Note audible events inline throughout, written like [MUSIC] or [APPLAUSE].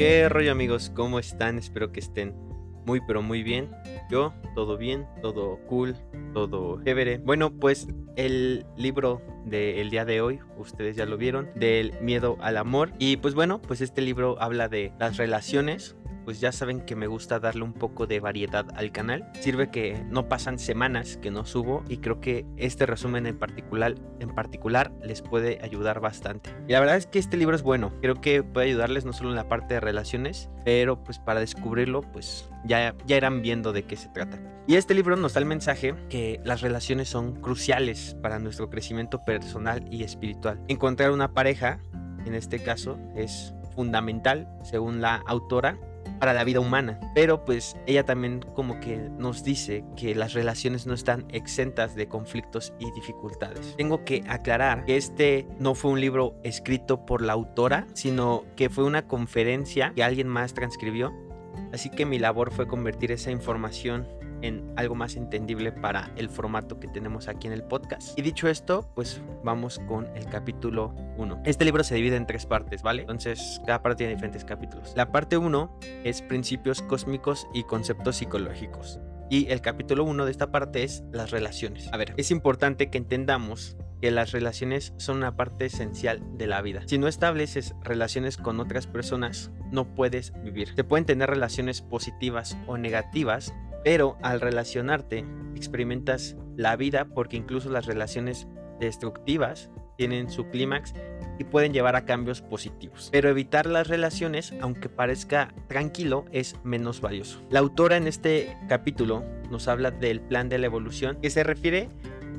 ¿Qué rollo amigos? ¿Cómo están? Espero que estén muy pero muy bien. Yo, todo bien, todo cool, todo chévere. Bueno, pues el libro del día de hoy, ustedes ya lo vieron, del miedo al amor. Y pues bueno, pues este libro habla de las relaciones, pues ya saben que me gusta darle un poco de variedad al canal. Sirve que no pasan semanas que no subo y creo que este resumen en particular, les puede ayudar bastante. Y la verdad es que este libro es bueno. Creo que puede ayudarles no solo en la parte de relaciones, pero pues para descubrirlo pues ya, ya irán viendo de qué se trata. Y este libro nos da el mensaje que las relaciones son cruciales para nuestro crecimiento personal y espiritual. Encontrar una pareja, en este caso, es fundamental, según la autora, para la vida humana. Pero pues ella también como que nos dice que las relaciones no están exentas de conflictos y dificultades. Tengo que aclarar que este no fue un libro escrito por la autora, sino que fue una conferencia que alguien más transcribió. Así que mi labor fue convertir esa información en algo más entendible para el formato que tenemos aquí en el podcast. Y dicho esto, pues vamos con el capítulo 1. Este libro se divide en tres partes, ¿vale? Entonces, cada parte tiene diferentes capítulos. La parte 1 es principios cósmicos y conceptos psicológicos. Y el capítulo 1 de esta parte es las relaciones. A ver, es importante que entendamos que las relaciones son una parte esencial de la vida. Si no estableces relaciones con otras personas, no puedes vivir. Se pueden tener relaciones positivas o negativas, pero al relacionarte, experimentas la vida porque incluso las relaciones destructivas tienen su clímax y pueden llevar a cambios positivos. Pero evitar las relaciones, aunque parezca tranquilo, es menos valioso. La autora en este capítulo nos habla del plan de la evolución, que se refiere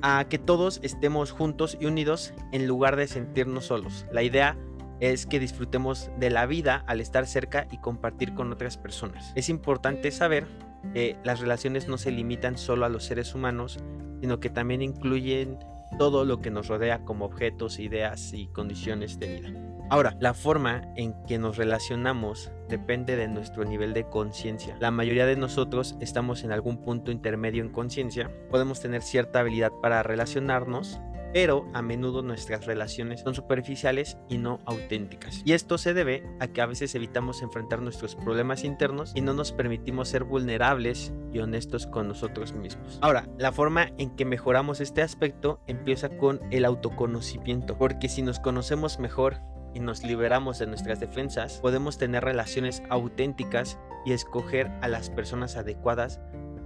a que todos estemos juntos y unidos en lugar de sentirnos solos. La idea es que disfrutemos de la vida al estar cerca y compartir con otras personas. Es importante saber que las relaciones no se limitan solo a los seres humanos, sino que también incluyen todo lo que nos rodea como objetos, ideas y condiciones de vida. Ahora, la forma en que nos relacionamos depende de nuestro nivel de conciencia. La mayoría de nosotros estamos en algún punto intermedio en conciencia. Podemos tener cierta habilidad para relacionarnos, pero a menudo nuestras relaciones son superficiales y no auténticas. Y esto se debe a que a veces evitamos enfrentar nuestros problemas internos y no nos permitimos ser vulnerables y honestos con nosotros mismos. Ahora, la forma en que mejoramos este aspecto empieza con el autoconocimiento, porque si nos conocemos mejor y nos liberamos de nuestras defensas, podemos tener relaciones auténticas y escoger a las personas adecuadas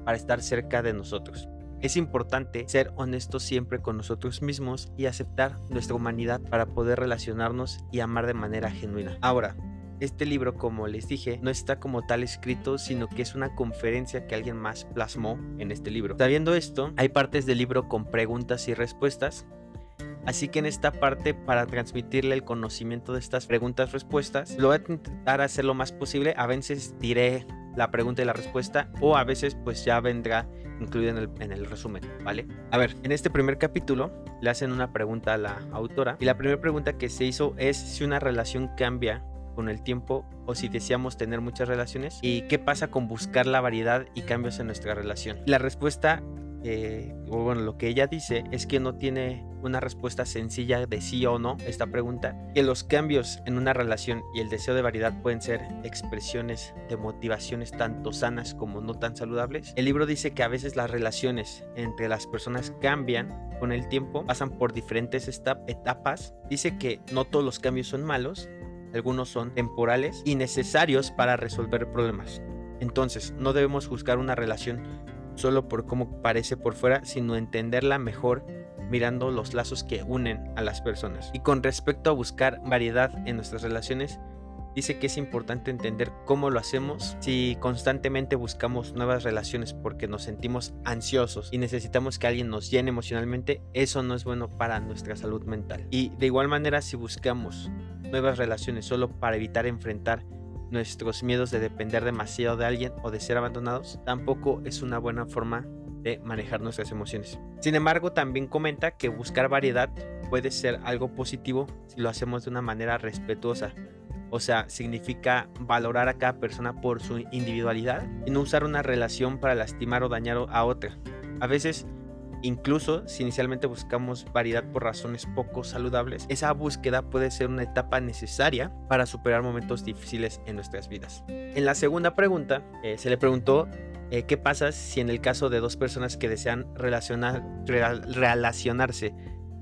para estar cerca de nosotros. Es importante ser honestos siempre con nosotros mismos y aceptar nuestra humanidad para poder relacionarnos y amar de manera genuina. Ahora, este libro, como les dije, no está como tal escrito, sino que es una conferencia que alguien más plasmó en este libro. Sabiendo esto, hay partes del libro con preguntas y respuestas. Así que en esta parte, para transmitirle el conocimiento de estas preguntas-respuestas, lo voy a intentar hacer lo más posible. A veces diré la pregunta y la respuesta o a veces pues ya vendrá incluido en el, en el, resumen, ¿vale? A ver, en este primer capítulo le hacen una pregunta a la autora y la primera pregunta que se hizo es si una relación cambia con el tiempo o si deseamos tener muchas relaciones y qué pasa con buscar la variedad y cambios en nuestra relación. La respuesta eh, bueno, lo que ella dice es que no tiene una respuesta sencilla de sí o no esta pregunta, que los cambios en una relación y el deseo de variedad pueden ser expresiones de motivaciones tanto sanas como no tan saludables. El libro dice que a veces las relaciones entre las personas cambian con el tiempo, pasan por diferentes etapas. Dice que no todos los cambios son malos, algunos son temporales y necesarios para resolver problemas. Entonces, no debemos juzgar una relación solo por cómo parece por fuera, sino entenderla mejor mirando los lazos que unen a las personas. Y con respecto a buscar variedad en nuestras relaciones, dice que es importante entender cómo lo hacemos si constantemente buscamos nuevas relaciones porque nos sentimos ansiosos y necesitamos que alguien nos llene emocionalmente, eso no es bueno para nuestra salud mental. Y de igual manera si buscamos nuevas relaciones solo para evitar enfrentar nuestros miedos de depender demasiado de alguien o de ser abandonados, tampoco es una buena forma de manejar nuestras emociones. Sin embargo, también comenta que buscar variedad puede ser algo positivo si lo hacemos de una manera respetuosa. O sea, significa valorar a cada persona por su individualidad y no usar una relación para lastimar o dañar a otra. A veces Incluso si inicialmente buscamos variedad por razones poco saludables, esa búsqueda puede ser una etapa necesaria para superar momentos difíciles en nuestras vidas. En la segunda pregunta, eh, se le preguntó eh, qué pasa si en el caso de dos personas que desean relacionar, relacionarse,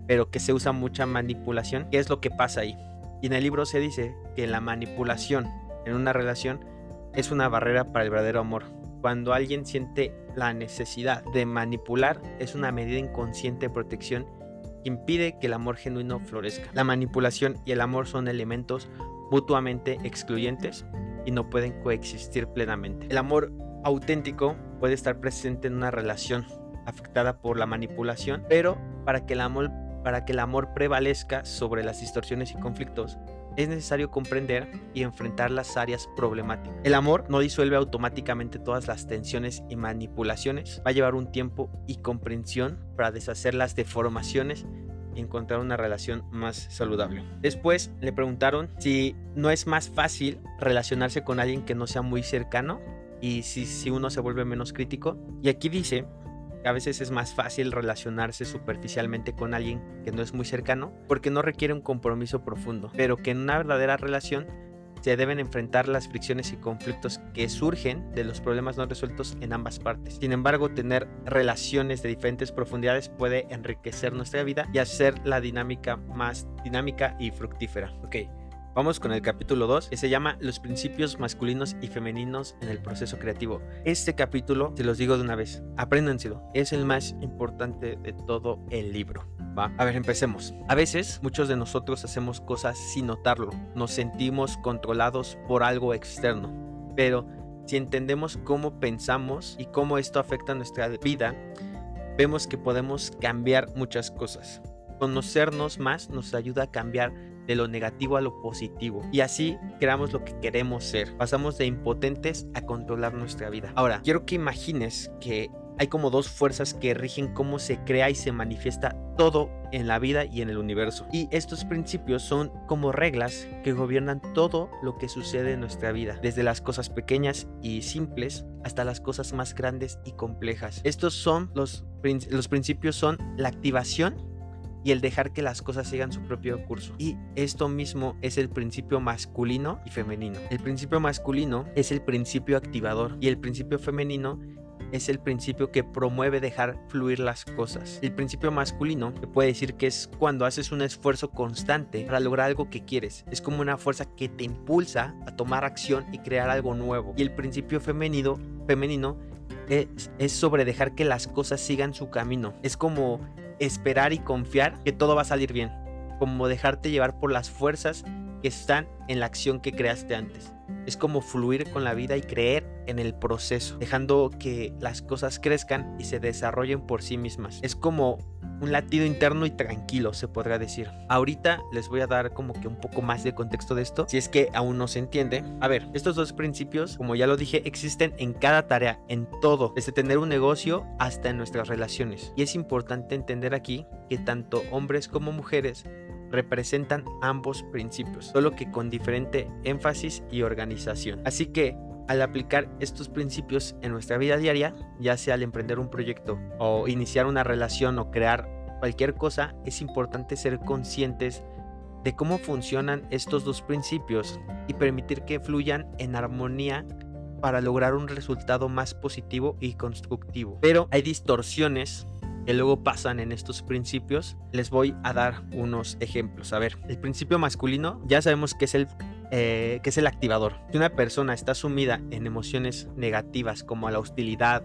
pero que se usa mucha manipulación, ¿qué es lo que pasa ahí? Y en el libro se dice que la manipulación en una relación es una barrera para el verdadero amor cuando alguien siente la necesidad de manipular, es una medida inconsciente de protección que impide que el amor genuino florezca. La manipulación y el amor son elementos mutuamente excluyentes y no pueden coexistir plenamente. El amor auténtico puede estar presente en una relación afectada por la manipulación, pero para que el amor, para que el amor prevalezca sobre las distorsiones y conflictos, es necesario comprender y enfrentar las áreas problemáticas. El amor no disuelve automáticamente todas las tensiones y manipulaciones. Va a llevar un tiempo y comprensión para deshacer las deformaciones y encontrar una relación más saludable. Después le preguntaron si no es más fácil relacionarse con alguien que no sea muy cercano y si, si uno se vuelve menos crítico. Y aquí dice a veces es más fácil relacionarse superficialmente con alguien que no es muy cercano porque no requiere un compromiso profundo, pero que en una verdadera relación se deben enfrentar las fricciones y conflictos que surgen de los problemas no resueltos en ambas partes. Sin embargo, tener relaciones de diferentes profundidades puede enriquecer nuestra vida y hacer la dinámica más dinámica y fructífera. Ok. Vamos con el capítulo 2, que se llama Los principios masculinos y femeninos en el proceso creativo. Este capítulo, se los digo de una vez, apréndanselo, es el más importante de todo el libro. Va, a ver, empecemos. A veces, muchos de nosotros hacemos cosas sin notarlo, nos sentimos controlados por algo externo, pero si entendemos cómo pensamos y cómo esto afecta nuestra vida, vemos que podemos cambiar muchas cosas. Conocernos más nos ayuda a cambiar de lo negativo a lo positivo. Y así creamos lo que queremos ser. Pasamos de impotentes a controlar nuestra vida. Ahora, quiero que imagines que hay como dos fuerzas que rigen cómo se crea y se manifiesta todo en la vida y en el universo. Y estos principios son como reglas que gobiernan todo lo que sucede en nuestra vida, desde las cosas pequeñas y simples hasta las cosas más grandes y complejas. Estos son los, los principios son la activación y el dejar que las cosas sigan su propio curso. Y esto mismo es el principio masculino y femenino. El principio masculino es el principio activador y el principio femenino es el principio que promueve dejar fluir las cosas. El principio masculino se puede decir que es cuando haces un esfuerzo constante para lograr algo que quieres. Es como una fuerza que te impulsa a tomar acción y crear algo nuevo. Y el principio femenino, femenino es, es sobre dejar que las cosas sigan su camino. Es como esperar y confiar que todo va a salir bien, como dejarte llevar por las fuerzas que están en la acción que creaste antes. Es como fluir con la vida y creer en el proceso, dejando que las cosas crezcan y se desarrollen por sí mismas. Es como un latido interno y tranquilo, se podrá decir. Ahorita les voy a dar como que un poco más de contexto de esto, si es que aún no se entiende. A ver, estos dos principios, como ya lo dije, existen en cada tarea, en todo, desde tener un negocio hasta en nuestras relaciones. Y es importante entender aquí que tanto hombres como mujeres representan ambos principios, solo que con diferente énfasis y organización. Así que al aplicar estos principios en nuestra vida diaria, ya sea al emprender un proyecto o iniciar una relación o crear cualquier cosa, es importante ser conscientes de cómo funcionan estos dos principios y permitir que fluyan en armonía para lograr un resultado más positivo y constructivo. Pero hay distorsiones que luego pasan en estos principios, les voy a dar unos ejemplos. A ver, el principio masculino ya sabemos que es el, eh, que es el activador. Si una persona está sumida en emociones negativas como la hostilidad,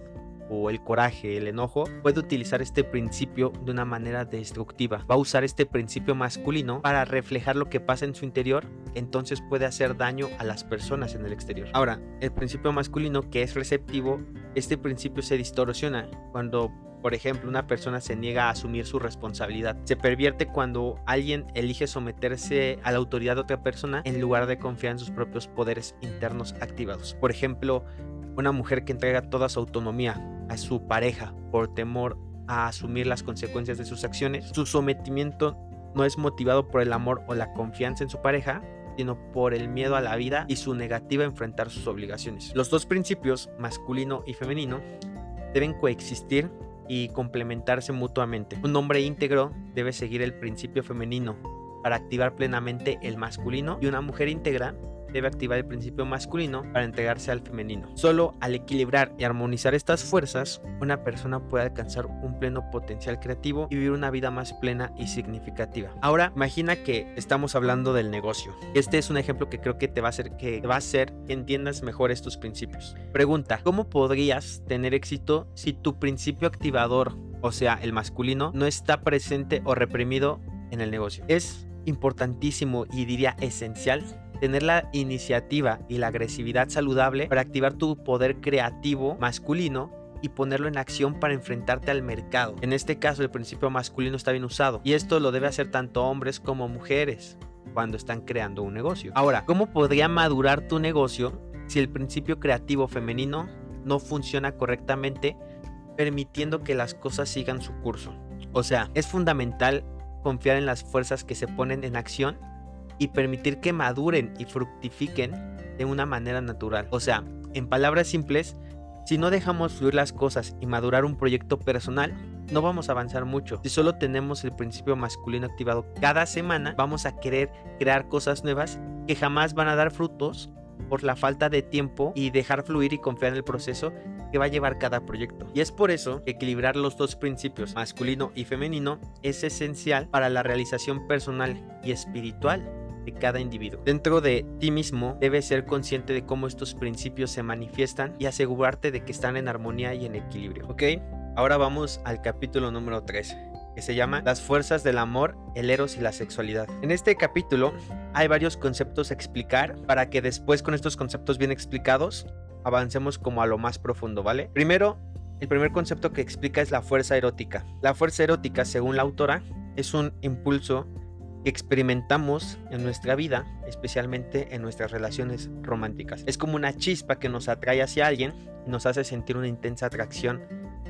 o el coraje, el enojo, puede utilizar este principio de una manera destructiva. Va a usar este principio masculino para reflejar lo que pasa en su interior, entonces puede hacer daño a las personas en el exterior. Ahora, el principio masculino que es receptivo, este principio se distorsiona cuando por ejemplo, una persona se niega a asumir su responsabilidad. Se pervierte cuando alguien elige someterse a la autoridad de otra persona en lugar de confiar en sus propios poderes internos activados. Por ejemplo, una mujer que entrega toda su autonomía a su pareja por temor a asumir las consecuencias de sus acciones. Su sometimiento no es motivado por el amor o la confianza en su pareja, sino por el miedo a la vida y su negativa a enfrentar sus obligaciones. Los dos principios, masculino y femenino, deben coexistir y complementarse mutuamente. Un hombre íntegro debe seguir el principio femenino para activar plenamente el masculino y una mujer íntegra debe activar el principio masculino para entregarse al femenino. Solo al equilibrar y armonizar estas fuerzas, una persona puede alcanzar un pleno potencial creativo y vivir una vida más plena y significativa. Ahora, imagina que estamos hablando del negocio. Este es un ejemplo que creo que te va a hacer que va a hacer que entiendas mejor estos principios. Pregunta, ¿cómo podrías tener éxito si tu principio activador, o sea, el masculino, no está presente o reprimido en el negocio? Es importantísimo y diría esencial tener la iniciativa y la agresividad saludable para activar tu poder creativo masculino y ponerlo en acción para enfrentarte al mercado. En este caso el principio masculino está bien usado y esto lo debe hacer tanto hombres como mujeres cuando están creando un negocio. Ahora, ¿cómo podría madurar tu negocio si el principio creativo femenino no funciona correctamente permitiendo que las cosas sigan su curso? O sea, es fundamental confiar en las fuerzas que se ponen en acción y permitir que maduren y fructifiquen de una manera natural. O sea, en palabras simples, si no dejamos fluir las cosas y madurar un proyecto personal, no vamos a avanzar mucho. Si solo tenemos el principio masculino activado cada semana, vamos a querer crear cosas nuevas que jamás van a dar frutos por la falta de tiempo y dejar fluir y confiar en el proceso que va a llevar cada proyecto. Y es por eso que equilibrar los dos principios, masculino y femenino, es esencial para la realización personal y espiritual cada individuo. Dentro de ti mismo debes ser consciente de cómo estos principios se manifiestan y asegurarte de que están en armonía y en equilibrio. ¿Ok? Ahora vamos al capítulo número 3 que se llama Las fuerzas del amor, el eros y la sexualidad. En este capítulo hay varios conceptos a explicar para que después con estos conceptos bien explicados avancemos como a lo más profundo, ¿vale? Primero, el primer concepto que explica es la fuerza erótica. La fuerza erótica, según la autora, es un impulso experimentamos en nuestra vida, especialmente en nuestras relaciones románticas. Es como una chispa que nos atrae hacia alguien y nos hace sentir una intensa atracción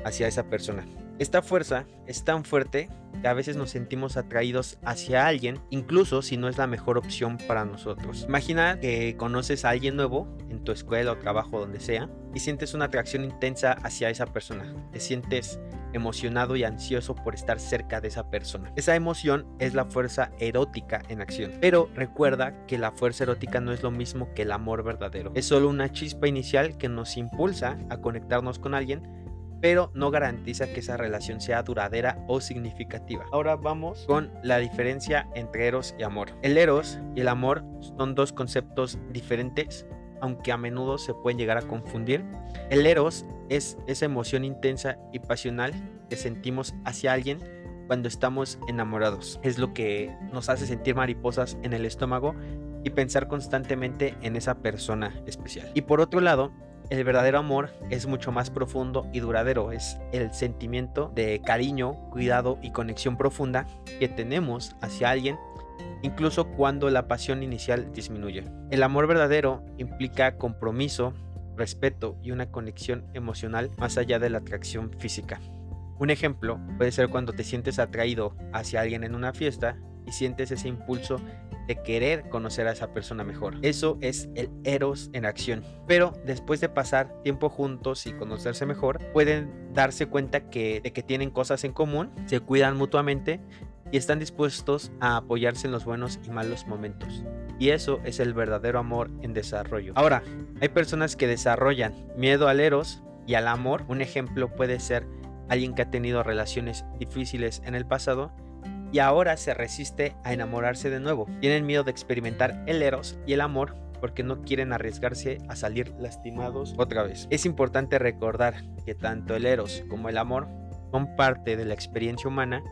hacia esa persona. Esta fuerza es tan fuerte que a veces nos sentimos atraídos hacia alguien, incluso si no es la mejor opción para nosotros. Imagina que conoces a alguien nuevo en tu escuela o trabajo, donde sea, y sientes una atracción intensa hacia esa persona. Te sientes emocionado y ansioso por estar cerca de esa persona. Esa emoción es la fuerza erótica en acción. Pero recuerda que la fuerza erótica no es lo mismo que el amor verdadero. Es solo una chispa inicial que nos impulsa a conectarnos con alguien pero no garantiza que esa relación sea duradera o significativa. Ahora vamos con la diferencia entre eros y amor. El eros y el amor son dos conceptos diferentes, aunque a menudo se pueden llegar a confundir. El eros es esa emoción intensa y pasional que sentimos hacia alguien cuando estamos enamorados. Es lo que nos hace sentir mariposas en el estómago y pensar constantemente en esa persona especial. Y por otro lado, el verdadero amor es mucho más profundo y duradero. Es el sentimiento de cariño, cuidado y conexión profunda que tenemos hacia alguien incluso cuando la pasión inicial disminuye. El amor verdadero implica compromiso, respeto y una conexión emocional más allá de la atracción física. Un ejemplo puede ser cuando te sientes atraído hacia alguien en una fiesta y sientes ese impulso de querer conocer a esa persona mejor. Eso es el eros en acción. Pero después de pasar tiempo juntos y conocerse mejor, pueden darse cuenta que, de que tienen cosas en común, se cuidan mutuamente y están dispuestos a apoyarse en los buenos y malos momentos. Y eso es el verdadero amor en desarrollo. Ahora, hay personas que desarrollan miedo al eros y al amor. Un ejemplo puede ser alguien que ha tenido relaciones difíciles en el pasado y ahora se resiste a enamorarse de nuevo. Tienen miedo de experimentar el eros y el amor porque no quieren arriesgarse a salir lastimados otra vez. Es importante recordar que tanto el eros como el amor son parte de la experiencia humana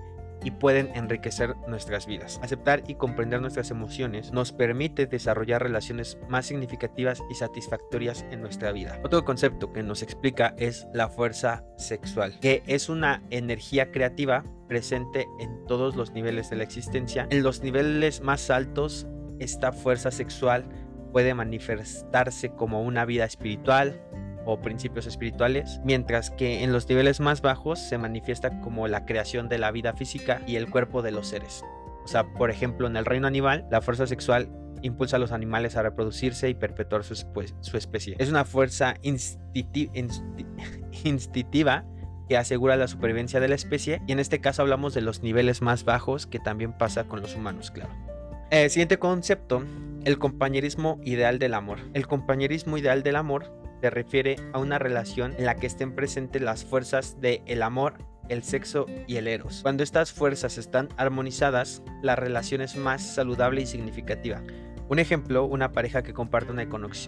y pueden enriquecer nuestras vidas. Aceptar y comprender nuestras emociones nos permite desarrollar relaciones más significativas y satisfactorias en nuestra vida. Otro concepto que nos explica es la fuerza sexual, que es una energía creativa presente en todos los niveles de la existencia. En los niveles más altos, esta fuerza sexual puede manifestarse como una vida espiritual, o principios espirituales, mientras que en los niveles más bajos se manifiesta como la creación de la vida física y el cuerpo de los seres. O sea, por ejemplo, en el reino animal, la fuerza sexual impulsa a los animales a reproducirse y perpetuar su, especie. Es una fuerza [LAUGHS] instintiva que asegura la supervivencia de la especie y en este caso hablamos de los niveles más bajos que también pasa con los humanos, claro. Eh, siguiente concepto, el compañerismo ideal del amor. El compañerismo ideal del amor se refiere a una relación en la que estén presentes las fuerzas del el amor, el sexo y el eros. Cuando estas fuerzas están armonizadas, la relación es más saludable y significativa. Un ejemplo, una pareja que comparte una,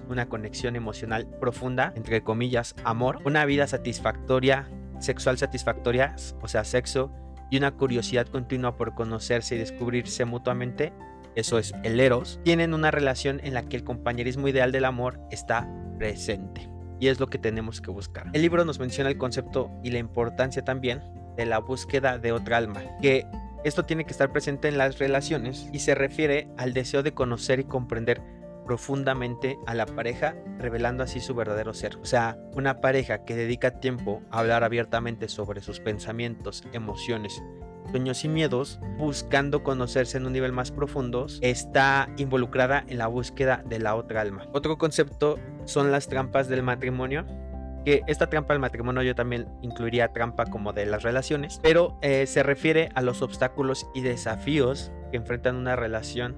una conexión emocional profunda, entre comillas, amor, una vida satisfactoria, sexual satisfactoria, o sea, sexo, y una curiosidad continua por conocerse y descubrirse mutuamente, eso es el eros, tienen una relación en la que el compañerismo ideal del amor está presente. Y es lo que tenemos que buscar. El libro nos menciona el concepto y la importancia también de la búsqueda de otra alma, que esto tiene que estar presente en las relaciones y se refiere al deseo de conocer y comprender profundamente a la pareja, revelando así su verdadero ser. O sea, una pareja que dedica tiempo a hablar abiertamente sobre sus pensamientos, emociones sueños y miedos, buscando conocerse en un nivel más profundo, está involucrada en la búsqueda de la otra alma. Otro concepto son las trampas del matrimonio, que esta trampa del matrimonio yo también incluiría trampa como de las relaciones, pero eh, se refiere a los obstáculos y desafíos que enfrentan una relación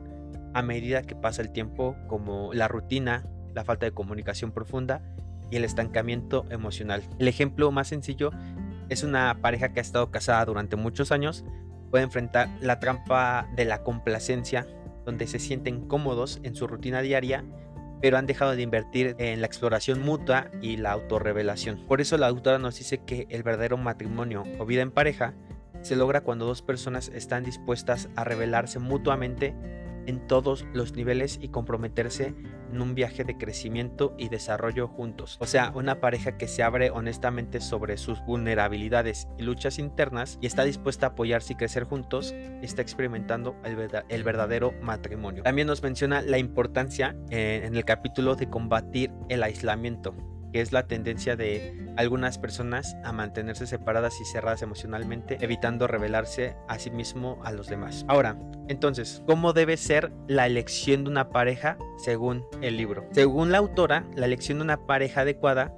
a medida que pasa el tiempo, como la rutina, la falta de comunicación profunda y el estancamiento emocional. El ejemplo más sencillo es una pareja que ha estado casada durante muchos años, puede enfrentar la trampa de la complacencia, donde se sienten cómodos en su rutina diaria, pero han dejado de invertir en la exploración mutua y la autorrevelación. Por eso la autora nos dice que el verdadero matrimonio o vida en pareja se logra cuando dos personas están dispuestas a revelarse mutuamente en todos los niveles y comprometerse en un viaje de crecimiento y desarrollo juntos. O sea, una pareja que se abre honestamente sobre sus vulnerabilidades y luchas internas y está dispuesta a apoyarse y crecer juntos, está experimentando el, verdadero matrimonio. También nos menciona la importancia eh, en el capítulo de combatir el aislamiento que es la tendencia de algunas personas a mantenerse separadas y cerradas emocionalmente, evitando revelarse a sí mismo a los demás. Ahora, entonces, ¿cómo debe ser la elección de una pareja según el libro? Según la autora, la elección de una pareja adecuada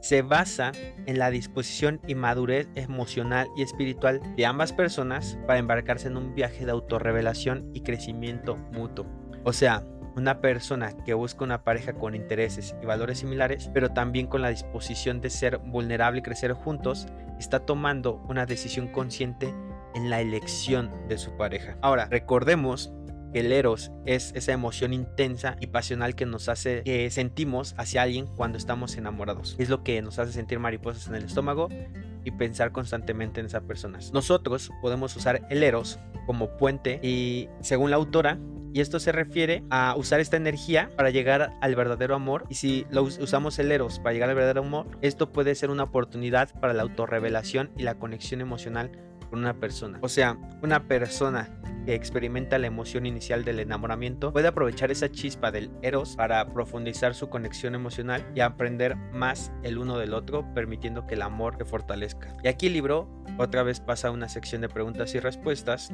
se basa en la disposición y madurez emocional y espiritual de ambas personas para embarcarse en un viaje de autorrevelación y crecimiento mutuo. O sea, una persona que busca una pareja con intereses y valores similares, pero también con la disposición de ser vulnerable y crecer juntos, está tomando una decisión consciente en la elección de su pareja. Ahora, recordemos que el eros es esa emoción intensa y pasional que nos hace que sentimos hacia alguien cuando estamos enamorados. Es lo que nos hace sentir mariposas en el estómago y pensar constantemente en esas personas. Nosotros podemos usar el eros como puente y según la autora y esto se refiere a usar esta energía para llegar al verdadero amor. Y si lo usamos el Eros para llegar al verdadero amor, esto puede ser una oportunidad para la autorrevelación y la conexión emocional con una persona. O sea, una persona que experimenta la emoción inicial del enamoramiento puede aprovechar esa chispa del eros para profundizar su conexión emocional y aprender más el uno del otro, permitiendo que el amor se fortalezca. Y aquí el libro otra vez pasa a una sección de preguntas y respuestas.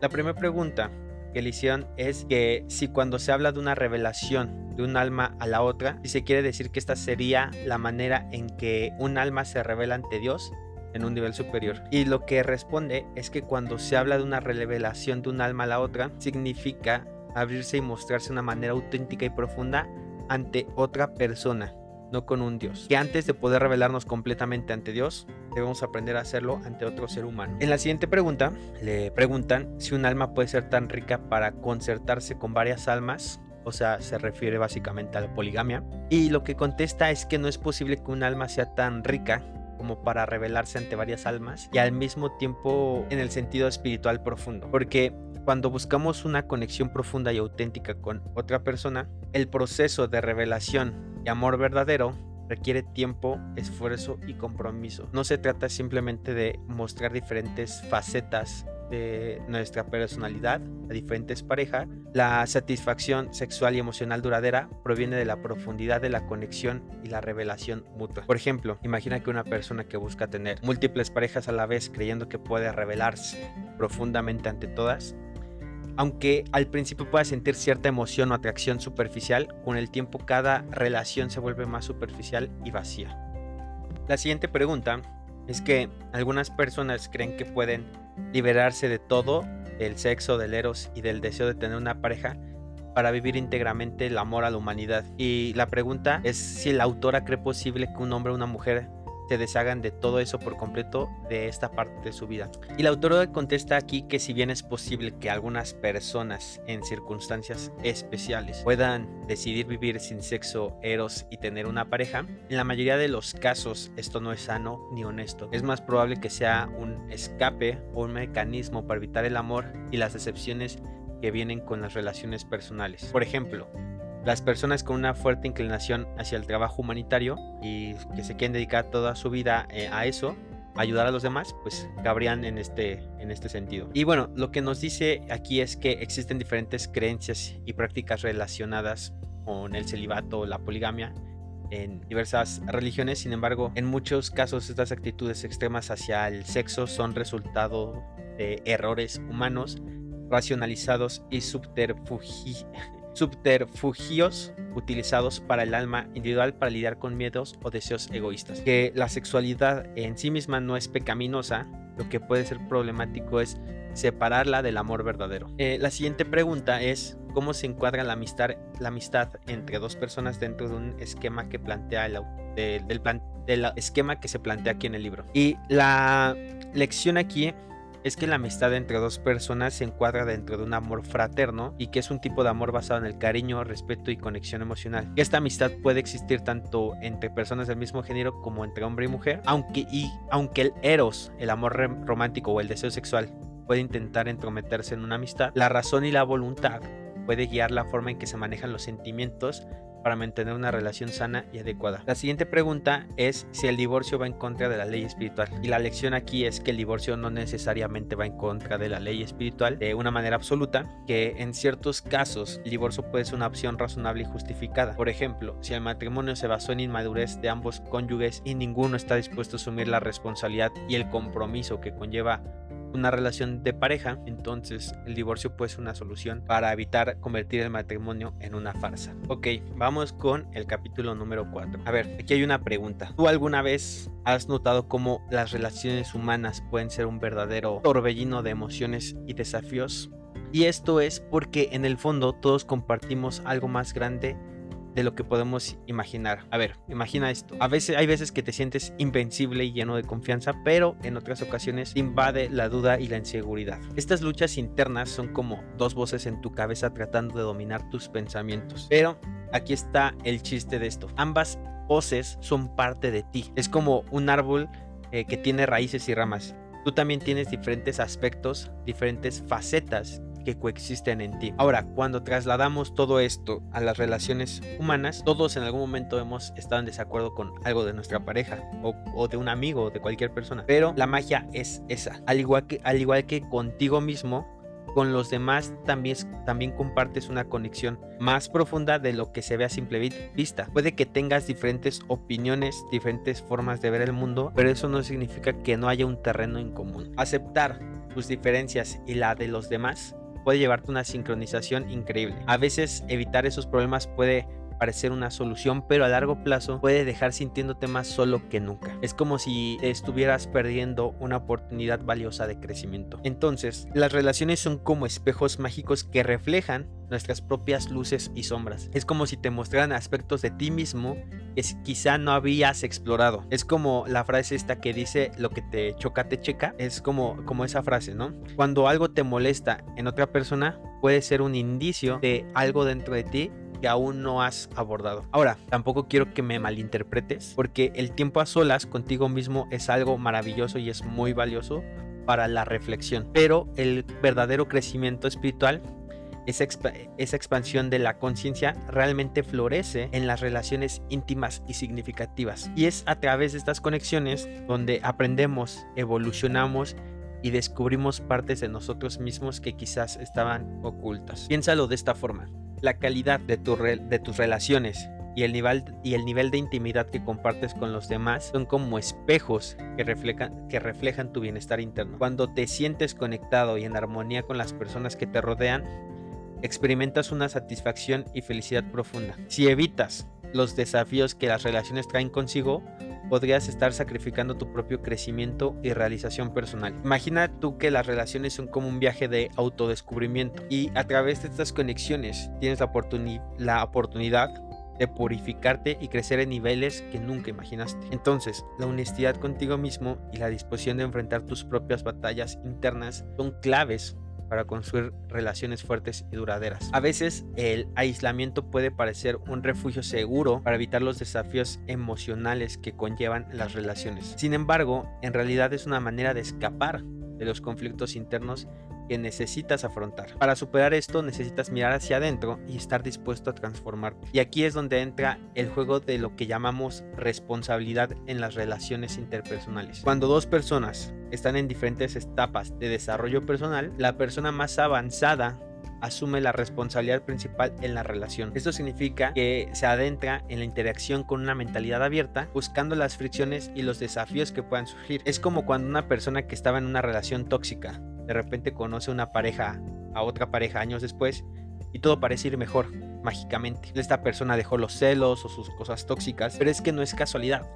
La primera pregunta que es que si cuando se habla de una revelación de un alma a la otra, si se quiere decir que esta sería la manera en que un alma se revela ante Dios en un nivel superior. Y lo que responde es que cuando se habla de una revelación de un alma a la otra, significa abrirse y mostrarse de una manera auténtica y profunda ante otra persona no con un Dios. Que antes de poder revelarnos completamente ante Dios, debemos aprender a hacerlo ante otro ser humano. En la siguiente pregunta, le preguntan si un alma puede ser tan rica para concertarse con varias almas. O sea, se refiere básicamente a la poligamia. Y lo que contesta es que no es posible que un alma sea tan rica como para revelarse ante varias almas y al mismo tiempo en el sentido espiritual profundo. Porque cuando buscamos una conexión profunda y auténtica con otra persona, el proceso de revelación amor verdadero requiere tiempo, esfuerzo y compromiso. No se trata simplemente de mostrar diferentes facetas de nuestra personalidad a diferentes parejas. La satisfacción sexual y emocional duradera proviene de la profundidad de la conexión y la revelación mutua. Por ejemplo, imagina que una persona que busca tener múltiples parejas a la vez creyendo que puede revelarse profundamente ante todas, aunque al principio pueda sentir cierta emoción o atracción superficial, con el tiempo cada relación se vuelve más superficial y vacía. La siguiente pregunta es que algunas personas creen que pueden liberarse de todo, del sexo, del eros y del deseo de tener una pareja para vivir íntegramente el amor a la humanidad. Y la pregunta es si la autora cree posible que un hombre o una mujer se deshagan de todo eso por completo de esta parte de su vida. Y la autora contesta aquí que si bien es posible que algunas personas en circunstancias especiales puedan decidir vivir sin sexo, eros y tener una pareja, en la mayoría de los casos esto no es sano ni honesto. Es más probable que sea un escape o un mecanismo para evitar el amor y las decepciones que vienen con las relaciones personales. Por ejemplo, las personas con una fuerte inclinación hacia el trabajo humanitario y que se quieren dedicar toda su vida eh, a eso, ayudar a los demás, pues cabrían en este, en este sentido. Y bueno, lo que nos dice aquí es que existen diferentes creencias y prácticas relacionadas con el celibato o la poligamia en diversas religiones, sin embargo, en muchos casos estas actitudes extremas hacia el sexo son resultado de errores humanos racionalizados y subterfugi [LAUGHS] subterfugios utilizados para el alma individual para lidiar con miedos o deseos egoístas. Que la sexualidad en sí misma no es pecaminosa, lo que puede ser problemático es separarla del amor verdadero. Eh, la siguiente pregunta es cómo se encuadra la amistad, la amistad entre dos personas dentro de un esquema que plantea el, del, del esquema que se plantea aquí en el libro. Y la lección aquí es que la amistad entre dos personas se encuadra dentro de un amor fraterno y que es un tipo de amor basado en el cariño, respeto y conexión emocional. Esta amistad puede existir tanto entre personas del mismo género como entre hombre y mujer, aunque, y, aunque el eros, el amor romántico o el deseo sexual puede intentar entrometerse en una amistad, la razón y la voluntad puede guiar la forma en que se manejan los sentimientos para mantener una relación sana y adecuada. La siguiente pregunta es si el divorcio va en contra de la ley espiritual. Y la lección aquí es que el divorcio no necesariamente va en contra de la ley espiritual de una manera absoluta, que en ciertos casos el divorcio puede ser una opción razonable y justificada. Por ejemplo, si el matrimonio se basó en inmadurez de ambos cónyuges y ninguno está dispuesto a asumir la responsabilidad y el compromiso que conlleva una relación de pareja, entonces el divorcio puede ser una solución para evitar convertir el matrimonio en una farsa. Ok, vamos con el capítulo número 4. A ver, aquí hay una pregunta. ¿Tú alguna vez has notado cómo las relaciones humanas pueden ser un verdadero torbellino de emociones y desafíos? Y esto es porque en el fondo todos compartimos algo más grande de lo que podemos imaginar. A ver, imagina esto. A veces hay veces que te sientes invencible y lleno de confianza, pero en otras ocasiones invade la duda y la inseguridad. Estas luchas internas son como dos voces en tu cabeza tratando de dominar tus pensamientos. Pero aquí está el chiste de esto. Ambas voces son parte de ti. Es como un árbol eh, que tiene raíces y ramas. Tú también tienes diferentes aspectos, diferentes facetas que coexisten en ti. Ahora, cuando trasladamos todo esto a las relaciones humanas, todos en algún momento hemos estado en desacuerdo con algo de nuestra pareja o, de un amigo o de cualquier persona. Pero la magia es esa. Al igual que, al igual que contigo mismo, con los demás también, también compartes una conexión más profunda de lo que se ve a simple vista. Puede que tengas diferentes opiniones, diferentes formas de ver el mundo, pero eso no significa que no haya un terreno en común. Aceptar tus diferencias y la de los demás puede llevarte una sincronización increíble. A veces evitar esos problemas puede parecer una solución, pero a largo plazo puede dejar sintiéndote más solo que nunca. Es como si estuvieras perdiendo una oportunidad valiosa de crecimiento. Entonces, las relaciones son como espejos mágicos que reflejan nuestras propias luces y sombras. Es como si te mostraran aspectos de ti mismo que quizá no habías explorado. Es como la frase esta que dice lo que te choca te checa. Es como, como esa frase, ¿no? Cuando algo te molesta en otra persona, puede ser un indicio de algo dentro de ti que aún no has abordado. Ahora, tampoco quiero que me malinterpretes, porque el tiempo a solas contigo mismo es algo maravilloso y es muy valioso para la reflexión. Pero el verdadero crecimiento espiritual esa, esa, expansión de la conciencia realmente florece en las relaciones íntimas y significativas. Y es a través de estas conexiones donde aprendemos, evolucionamos y descubrimos partes de nosotros mismos que quizás estaban ocultas. Piénsalo de esta forma la calidad de, tu de tus relaciones y el, nivel, de intimidad que compartes con los demás son como espejos que reflejan tu bienestar interno. Cuando te sientes conectado y en armonía con las personas que te rodean, experimentas una satisfacción y felicidad profunda. Si evitas los desafíos que las relaciones traen consigo, podrías estar sacrificando tu propio crecimiento y realización personal. Imagina tú que las relaciones son como un viaje de autodescubrimiento y a través de estas conexiones tienes la, la oportunidad de purificarte y crecer en niveles que nunca imaginaste. Entonces, la honestidad contigo mismo y la disposición de enfrentar tus propias batallas internas son claves para construir relaciones fuertes y duraderas. A veces el aislamiento puede parecer un refugio seguro para evitar los desafíos emocionales que conllevan las relaciones. Sin embargo, en realidad es una manera de escapar de los conflictos internos que necesitas afrontar. Para superar esto necesitas mirar hacia adentro y estar dispuesto a transformarte. Y aquí es donde entra el juego de lo que llamamos responsabilidad en las relaciones interpersonales. Cuando dos personas están en diferentes etapas de desarrollo personal, la persona más avanzada asume la responsabilidad principal en la relación. Esto significa que se adentra en la interacción con una mentalidad abierta, buscando las fricciones y los desafíos que puedan surgir. Es como cuando una persona que estaba en una relación tóxica de repente conoce una pareja a otra pareja años después y todo parece ir mejor mágicamente. Esta persona dejó los celos o sus cosas tóxicas, pero es que no es casualidad.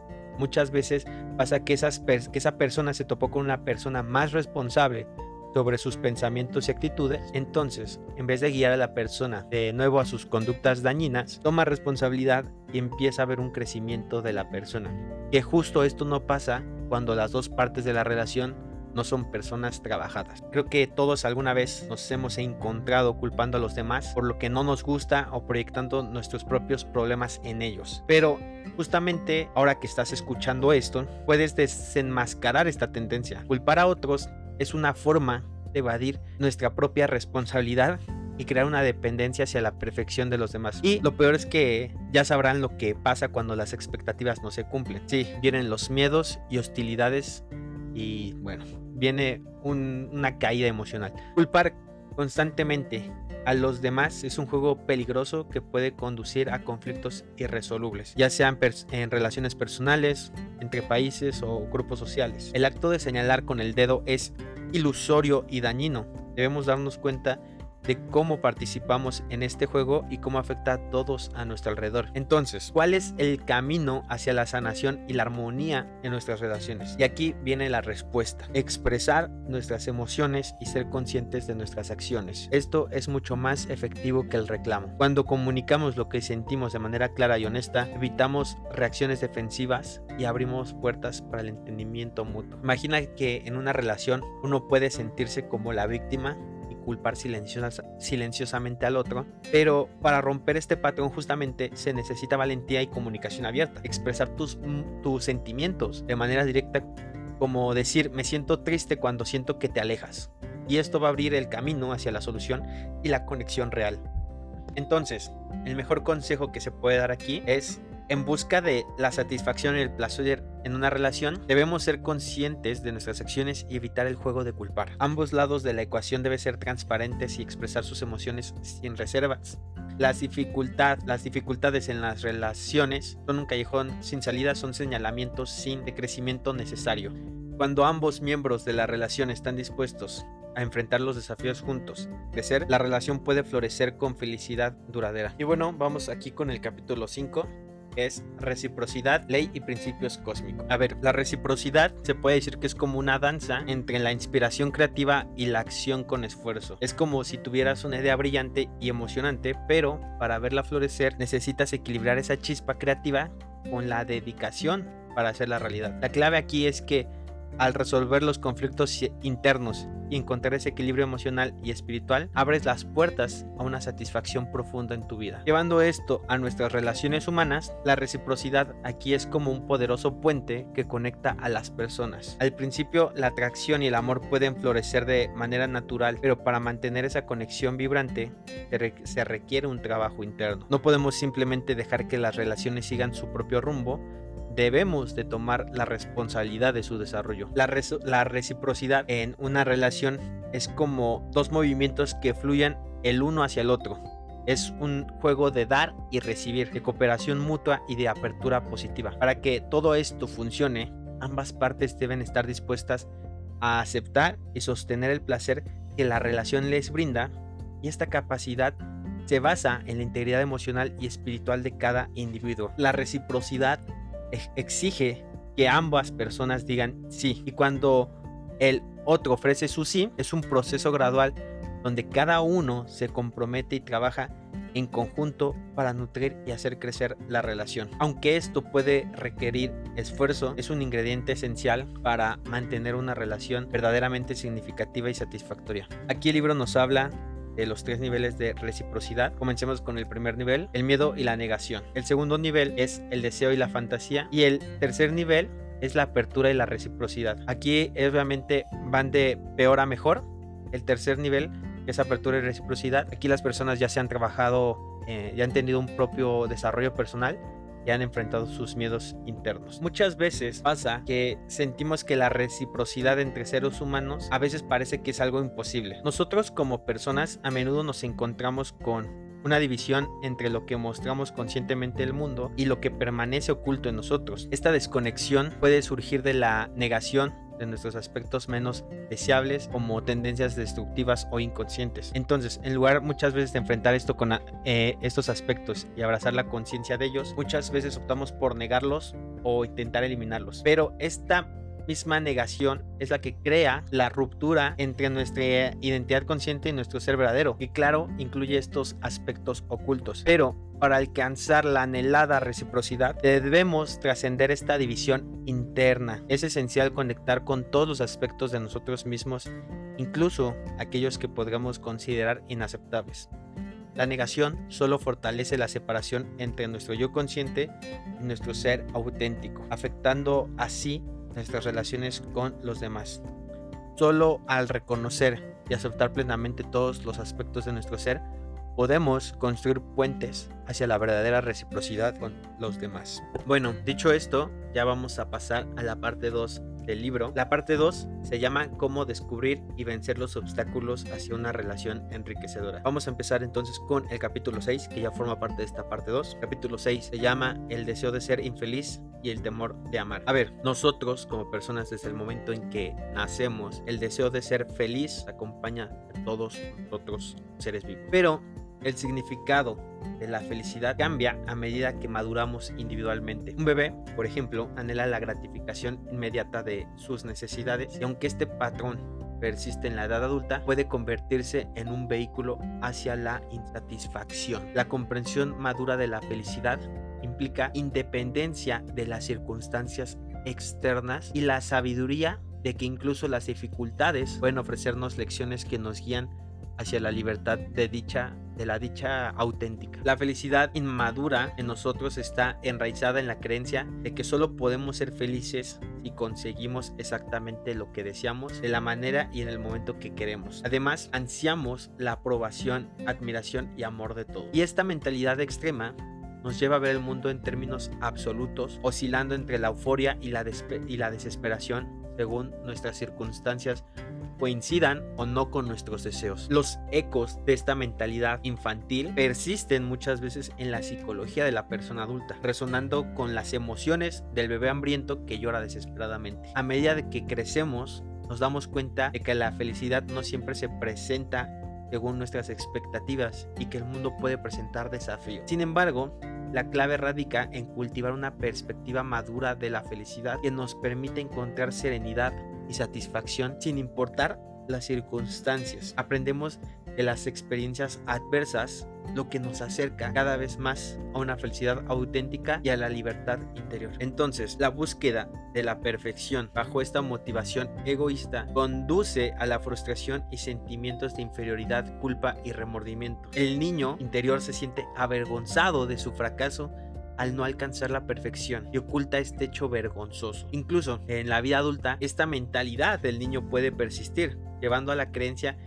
Muchas veces pasa que, que esa persona se topó con una persona más responsable sobre sus pensamientos y actitudes, entonces, en vez de guiar a la persona de nuevo a sus conductas dañinas, toma responsabilidad y empieza a ver un crecimiento de la persona. Que justo esto no pasa cuando las dos partes de la relación no son personas trabajadas. Creo que todos alguna vez nos hemos encontrado culpando a los demás por lo que no nos gusta o proyectando nuestros propios problemas en ellos. Pero justamente ahora que estás escuchando esto, puedes desenmascarar esta tendencia. Culpar a otros es una forma de evadir nuestra propia responsabilidad y crear una dependencia hacia la perfección de los demás. Y lo peor es que ya sabrán lo que pasa cuando las expectativas no se cumplen. Sí, vienen los miedos y hostilidades y bueno, viene una caída emocional. Culpar constantemente a los demás es un juego peligroso que puede conducir a conflictos irresolubles, ya sean en relaciones personales, entre países o grupos sociales. El acto de señalar con el dedo es ilusorio y dañino. Debemos darnos cuenta de cómo participamos en este juego y cómo afecta a todos a nuestro alrededor. Entonces, ¿cuál es el camino hacia la sanación y la armonía en nuestras relaciones? Y aquí viene la respuesta. Expresar nuestras emociones y ser conscientes de nuestras acciones. Esto es mucho más efectivo que el reclamo. Cuando comunicamos lo que sentimos de manera clara y honesta, evitamos reacciones defensivas y abrimos puertas para el entendimiento mutuo. Imagina que en una relación uno puede sentirse como la víctima culpar silenciosamente al otro, pero para romper este patrón justamente se necesita valentía y comunicación abierta, expresar tus, mm, tus sentimientos de manera directa, como decir me siento triste cuando siento que te alejas, y esto va a abrir el camino hacia la solución y la conexión real. Entonces, el mejor consejo que se puede dar aquí es en busca de la satisfacción y el placer en una relación, debemos ser conscientes de nuestras acciones y evitar el juego de culpar. Ambos lados de la ecuación deben ser transparentes y expresar sus emociones sin reservas. Las, dificultad, las dificultades en las relaciones son un callejón sin salida, son señalamientos sin crecimiento necesario. Cuando ambos miembros de la relación están dispuestos a enfrentar los desafíos juntos, crecer, la relación puede florecer con felicidad duradera. Y bueno, vamos aquí con el capítulo 5 es reciprocidad, ley y principios cósmicos. A ver, la reciprocidad se puede decir que es como una danza entre la inspiración creativa y la acción con esfuerzo. Es como si tuvieras una idea brillante y emocionante, pero para verla florecer necesitas equilibrar esa chispa creativa con la dedicación para hacerla realidad. La clave aquí es que al resolver los conflictos internos y encontrar ese equilibrio emocional y espiritual, abres las puertas a una satisfacción profunda en tu vida. Llevando esto a nuestras relaciones humanas, la reciprocidad aquí es como un poderoso puente que conecta a las personas. Al principio, la atracción y el amor pueden florecer de manera natural, pero para mantener esa conexión vibrante se requiere un trabajo interno. No podemos simplemente dejar que las relaciones sigan su propio rumbo, debemos de tomar la responsabilidad de su desarrollo. La, la, reciprocidad en una relación es como dos movimientos que fluyan el uno hacia el otro. Es un juego de dar y recibir, de cooperación mutua y de apertura positiva. Para que todo esto funcione, ambas partes deben estar dispuestas a aceptar y sostener el placer que la relación les brinda y esta capacidad se basa en la integridad emocional y espiritual de cada individuo. La reciprocidad exige que ambas personas digan sí. Y cuando el otro ofrece su sí, es un proceso gradual donde cada uno se compromete y trabaja en conjunto para nutrir y hacer crecer la relación. Aunque esto puede requerir esfuerzo, es un ingrediente esencial para mantener una relación verdaderamente significativa y satisfactoria. Aquí el libro nos habla los tres niveles de reciprocidad. Comencemos con el primer nivel, el miedo y la negación. El segundo nivel es el deseo y la fantasía. Y el tercer nivel es la apertura y la reciprocidad. Aquí obviamente van de peor a mejor. El tercer nivel es apertura y reciprocidad. Aquí las personas ya se han trabajado, eh, ya han tenido un propio desarrollo personal han enfrentado sus miedos internos. Muchas veces pasa que sentimos que la reciprocidad entre seres humanos a veces parece que es algo imposible. Nosotros como personas a menudo nos encontramos con una división entre lo que mostramos conscientemente el mundo y lo que permanece oculto en nosotros. Esta desconexión puede surgir de la negación de nuestros aspectos menos deseables como tendencias destructivas o inconscientes. Entonces, en lugar muchas veces de enfrentar esto con eh, estos aspectos y abrazar la conciencia de ellos, muchas veces optamos por negarlos o intentar eliminarlos. Pero esta misma negación es la que crea la ruptura entre nuestra identidad consciente y nuestro ser verdadero, y claro, incluye estos aspectos ocultos. Pero para alcanzar la anhelada reciprocidad, debemos trascender esta división interna. Es esencial conectar con todos los aspectos de nosotros mismos, incluso aquellos que podríamos considerar inaceptables. La negación solo fortalece la separación entre nuestro yo consciente y nuestro ser auténtico, afectando así nuestras relaciones con los demás. Solo al reconocer y aceptar plenamente todos los aspectos de nuestro ser, podemos construir puentes hacia la verdadera reciprocidad con los demás. Bueno, dicho esto, ya vamos a pasar a la parte 2 del libro. La parte 2 se llama Cómo descubrir y vencer los obstáculos hacia una relación enriquecedora. Vamos a empezar entonces con el capítulo 6, que ya forma parte de esta parte 2. Capítulo 6 se llama El deseo de ser infeliz y el temor de amar. A ver, nosotros como personas desde el momento en que nacemos, el deseo de ser feliz acompaña a todos nosotros seres vivos. Pero el significado de la felicidad cambia a medida que maduramos individualmente. Un bebé, por ejemplo, anhela la gratificación inmediata de sus necesidades y aunque este patrón persiste en la edad adulta, puede convertirse en un vehículo hacia la insatisfacción. La comprensión madura de la felicidad implica independencia de las circunstancias externas y la sabiduría de que incluso las dificultades pueden ofrecernos lecciones que nos guían hacia la libertad de dicha de la dicha auténtica. La felicidad inmadura en nosotros está enraizada en la creencia de que solo podemos ser felices si conseguimos exactamente lo que deseamos de la manera y en el momento que queremos. Además, ansiamos la aprobación, admiración y amor de todo. Y esta mentalidad extrema nos lleva a ver el mundo en términos absolutos, oscilando entre la euforia y la, y la desesperación según nuestras circunstancias coincidan o no con nuestros deseos. Los ecos de esta mentalidad infantil persisten muchas veces en la psicología de la persona adulta, resonando con las emociones del bebé hambriento que llora desesperadamente. A medida de que crecemos, nos damos cuenta de que la felicidad no siempre se presenta según nuestras expectativas y que el mundo puede presentar desafíos. Sin embargo, la clave radica en cultivar una perspectiva madura de la felicidad que nos permite encontrar serenidad y satisfacción sin importar las circunstancias. Aprendemos de las experiencias adversas, lo que nos acerca cada vez más a una felicidad auténtica y a la libertad interior. Entonces, la búsqueda de la perfección bajo esta motivación egoísta conduce a la frustración y sentimientos de inferioridad, culpa y remordimiento. El niño interior se siente avergonzado de su fracaso al no alcanzar la perfección y oculta este hecho vergonzoso. Incluso en la vida adulta, esta mentalidad del niño puede persistir, llevando a la creencia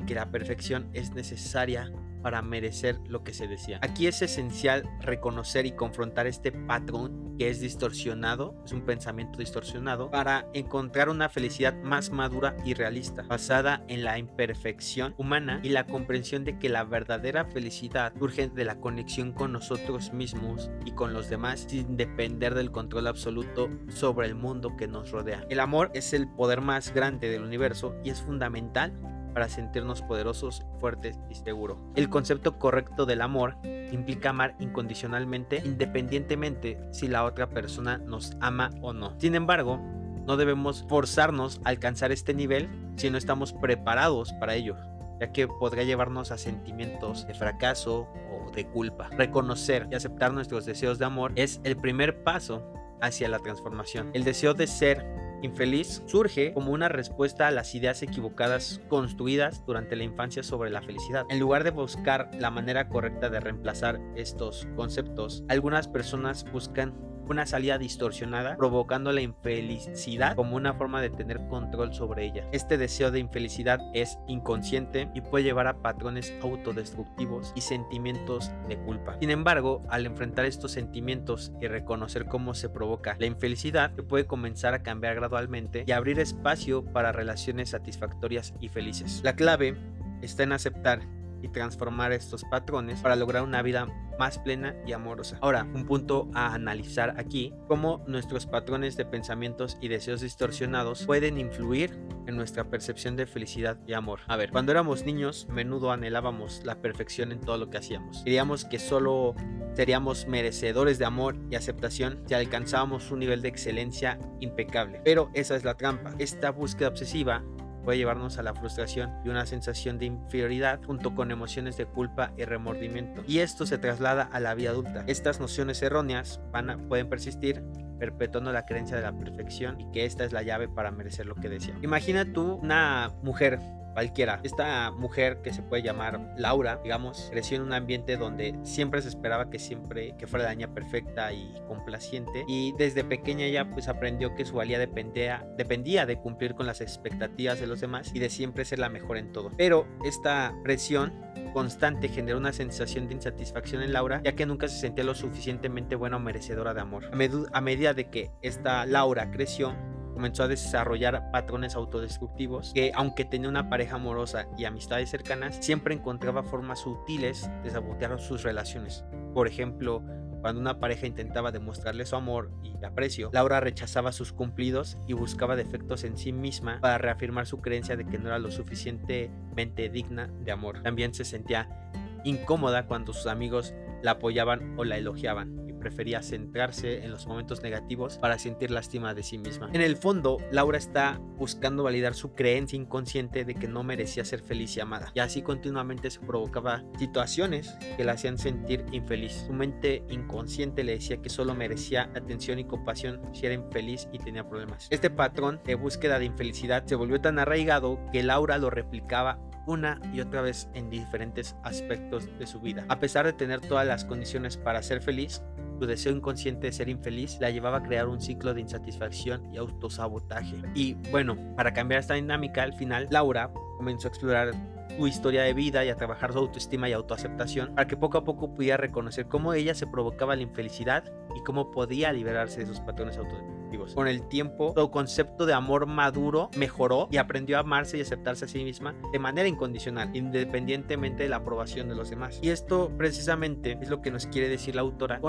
que la perfección es necesaria para merecer lo que se decía. Aquí es esencial reconocer y confrontar este patrón que es distorsionado, es un pensamiento distorsionado, para encontrar una felicidad más madura y realista, basada en la imperfección humana y la comprensión de que la verdadera felicidad surge de la conexión con nosotros mismos y con los demás sin depender del control absoluto sobre el mundo que nos rodea. El amor es el poder más grande del universo y es fundamental para sentirnos poderosos, fuertes y seguros. El concepto correcto del amor implica amar incondicionalmente independientemente si la otra persona nos ama o no. Sin embargo, no debemos forzarnos a alcanzar este nivel si no estamos preparados para ello ya que podría llevarnos a sentimientos de fracaso o de culpa. Reconocer y aceptar nuestros deseos de amor es el primer paso hacia la transformación. El deseo de ser infeliz surge como una respuesta a las ideas equivocadas construidas durante la infancia sobre la felicidad. En lugar de buscar la manera correcta de reemplazar estos conceptos, algunas personas buscan una salida distorsionada, provocando la infelicidad como una forma de tener control sobre ella. Este deseo de infelicidad es inconsciente y puede llevar a patrones autodestructivos y sentimientos de culpa. Sin embargo, al enfrentar estos sentimientos y reconocer cómo se provoca la infelicidad, se puede comenzar a cambiar gradualmente y abrir espacio para relaciones satisfactorias y felices. La clave está en aceptar y transformar estos patrones para lograr una vida más plena y amorosa. Ahora, un punto a analizar aquí, cómo nuestros patrones de pensamientos y deseos distorsionados pueden influir en nuestra percepción de felicidad y amor. A ver, cuando éramos niños, menudo anhelábamos la perfección en todo lo que hacíamos. Queríamos que solo seríamos merecedores de amor y aceptación si alcanzábamos un nivel de excelencia impecable. Pero esa es la trampa. Esta búsqueda obsesiva puede llevarnos a la frustración y una sensación de inferioridad junto con emociones de culpa y remordimiento. Y esto se traslada a la vida adulta. Estas nociones erróneas van pueden persistir perpetuando la creencia de la perfección y que esta es la llave para merecer lo que decía. Imagina tú una mujer cualquiera. Esta mujer que se puede llamar Laura, digamos, creció en un ambiente donde siempre se esperaba que siempre que fuera la niña perfecta y complaciente y desde pequeña ya pues aprendió que su valía dependía, dependía de cumplir con las expectativas de los demás y de siempre ser la mejor en todo. Pero esta presión constante generó una sensación de insatisfacción en Laura, ya que nunca se sentía lo suficientemente buena o merecedora de amor. A, a medida de que esta Laura creció, comenzó a desarrollar patrones autodestructivos que aunque tenía una pareja amorosa y amistades cercanas, siempre encontraba formas sutiles de sabotear sus relaciones. Por ejemplo, cuando una pareja intentaba demostrarle su amor y aprecio, Laura rechazaba sus cumplidos y buscaba defectos en sí misma para reafirmar su creencia de que no era lo suficientemente digna de amor. También se sentía incómoda cuando sus amigos la apoyaban o la elogiaban prefería centrarse en los momentos negativos para sentir lástima de sí misma. En el fondo, Laura está buscando validar su creencia inconsciente de que no merecía ser feliz y amada, y así continuamente se provocaba situaciones que la hacían sentir infeliz. Su mente inconsciente le decía que solo merecía atención y compasión si era infeliz y tenía problemas. Este patrón de búsqueda de infelicidad se volvió tan arraigado que Laura lo replicaba una y otra vez en diferentes aspectos de su vida. A pesar de tener todas las condiciones para ser feliz, su deseo inconsciente de ser infeliz la llevaba a crear un ciclo de insatisfacción y autosabotaje. Y bueno, para cambiar esta dinámica, al final, Laura comenzó a explorar su historia de vida y a trabajar su autoestima y autoaceptación para que poco a poco pudiera reconocer cómo ella se provocaba la infelicidad y cómo podía liberarse de sus patrones autodestructivos. Con el tiempo, su concepto de amor maduro mejoró y aprendió a amarse y aceptarse a sí misma de manera incondicional, independientemente de la aprobación de los demás. Y esto precisamente es lo que nos quiere decir la autora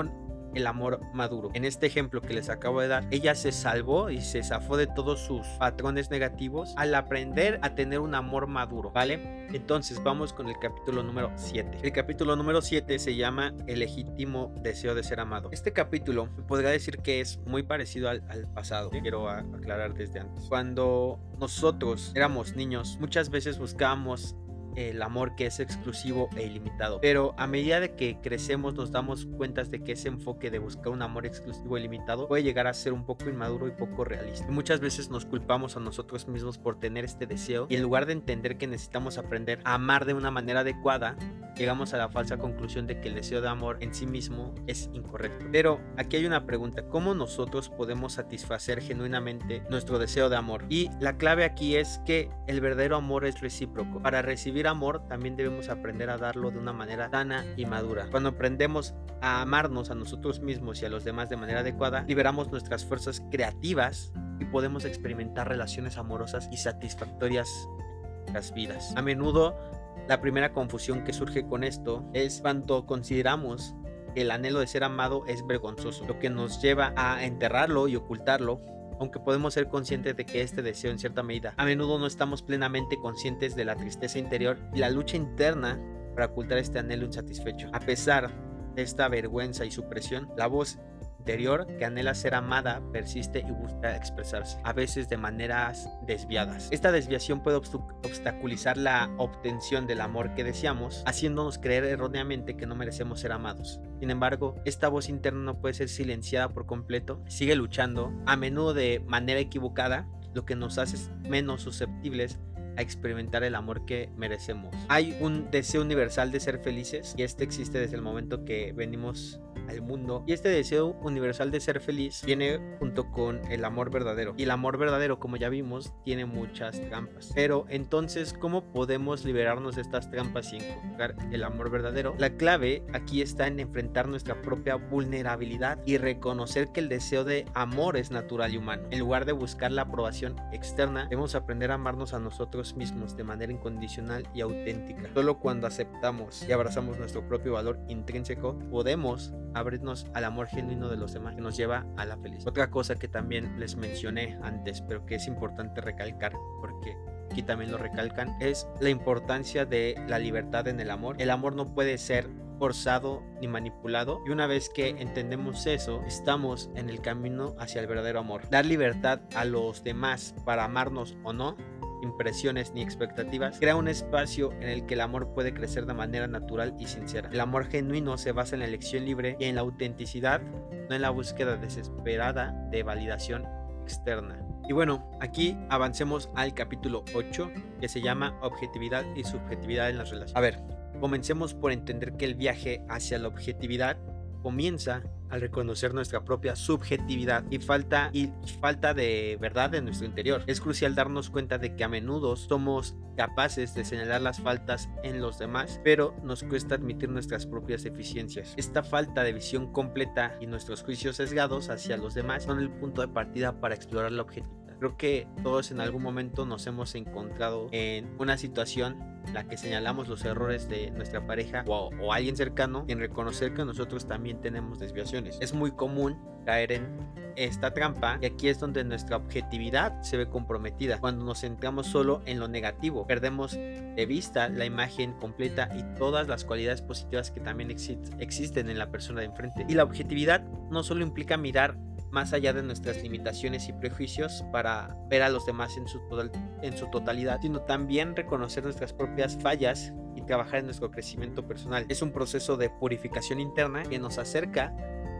el amor maduro. En este ejemplo que les acabo de dar, ella se salvó y se zafó de todos sus patrones negativos al aprender a tener un amor maduro, ¿vale? Entonces vamos con el capítulo número 7. El capítulo número 7 se llama El legítimo deseo de ser amado. Este capítulo podría decir que es muy parecido al, al pasado. Quiero aclarar desde antes. Cuando nosotros éramos niños, muchas veces buscábamos el amor que es exclusivo e ilimitado. Pero a medida de que crecemos nos damos cuenta de que ese enfoque de buscar un amor exclusivo e ilimitado puede llegar a ser un poco inmaduro y poco realista. muchas veces nos culpamos a nosotros mismos por tener este deseo y en lugar de entender que necesitamos aprender a amar de una manera adecuada, llegamos a la falsa conclusión de que el deseo de amor en sí mismo es incorrecto. Pero aquí hay una pregunta, ¿cómo nosotros podemos satisfacer genuinamente nuestro deseo de amor? Y la clave aquí es que el verdadero amor es recíproco. Para recibir amor también debemos aprender a darlo de una manera sana y madura. Cuando aprendemos a amarnos a nosotros mismos y a los demás de manera adecuada, liberamos nuestras fuerzas creativas y podemos experimentar relaciones amorosas y satisfactorias en las vidas. A menudo la primera confusión que surge con esto es cuando consideramos que el anhelo de ser amado es vergonzoso, lo que nos lleva a enterrarlo y ocultarlo aunque podemos ser conscientes de que este deseo en cierta medida, a menudo no estamos plenamente conscientes de la tristeza interior y la lucha interna para ocultar este anhelo insatisfecho. A pesar de esta vergüenza y supresión, la voz que anhela ser amada persiste y busca expresarse, a veces de maneras desviadas. Esta desviación puede obstaculizar la obtención del amor que deseamos, haciéndonos creer erróneamente que no merecemos ser amados. Sin embargo, esta voz interna no puede ser silenciada por completo, sigue luchando, a menudo de manera equivocada, lo que nos hace menos susceptibles a experimentar el amor que merecemos. Hay un deseo universal de ser felices y este existe desde el momento que venimos al mundo. Y este deseo universal de ser feliz viene junto con el amor verdadero. Y el amor verdadero, como ya vimos, tiene muchas trampas. Pero entonces, ¿cómo podemos liberarnos de estas trampas y encontrar el amor verdadero? La clave aquí está en enfrentar nuestra propia vulnerabilidad y reconocer que el deseo de amor es natural y humano. En lugar de buscar la aprobación externa, debemos aprender a amarnos a nosotros mismos de manera incondicional y auténtica. Solo cuando aceptamos y abrazamos nuestro propio valor intrínseco, podemos abrirnos al amor genuino de los demás que nos lleva a la felicidad. Otra cosa que también les mencioné antes, pero que es importante recalcar porque aquí también lo recalcan, es la importancia de la libertad en el amor. El amor no puede ser forzado ni manipulado y una vez que entendemos eso estamos en el camino hacia el verdadero amor dar libertad a los demás para amarnos o no impresiones ni expectativas, crea un espacio en el que el amor puede crecer de manera natural y sincera. El amor genuino se basa en la elección libre y en la autenticidad, no en la búsqueda desesperada de validación externa. Y bueno, aquí avancemos al capítulo 8 que se llama Objetividad y Subjetividad en las relaciones. A ver, comencemos por entender que el viaje hacia la objetividad comienza al reconocer nuestra propia subjetividad y falta, y falta de verdad en nuestro interior. Es crucial darnos cuenta de que a menudo somos capaces de señalar las faltas en los demás, pero nos cuesta admitir nuestras propias deficiencias. Esta falta de visión completa y nuestros juicios sesgados hacia los demás son el punto de partida para explorar la objetividad. Creo que todos en algún momento nos hemos encontrado en una situación la que señalamos los errores de nuestra pareja o, o, alguien cercano en reconocer que nosotros también tenemos desviaciones. Es muy común caer en esta trampa y aquí es donde nuestra objetividad se ve comprometida. Cuando nos centramos solo en lo negativo, perdemos de vista la imagen completa y todas las cualidades positivas que también existen en la persona de enfrente. Y la objetividad no solo implica mirar más allá de nuestras limitaciones y prejuicios para ver a los demás en su, en su totalidad, sino también reconocer nuestras propias fallas y trabajar en nuestro crecimiento personal. Es un proceso de purificación interna que nos acerca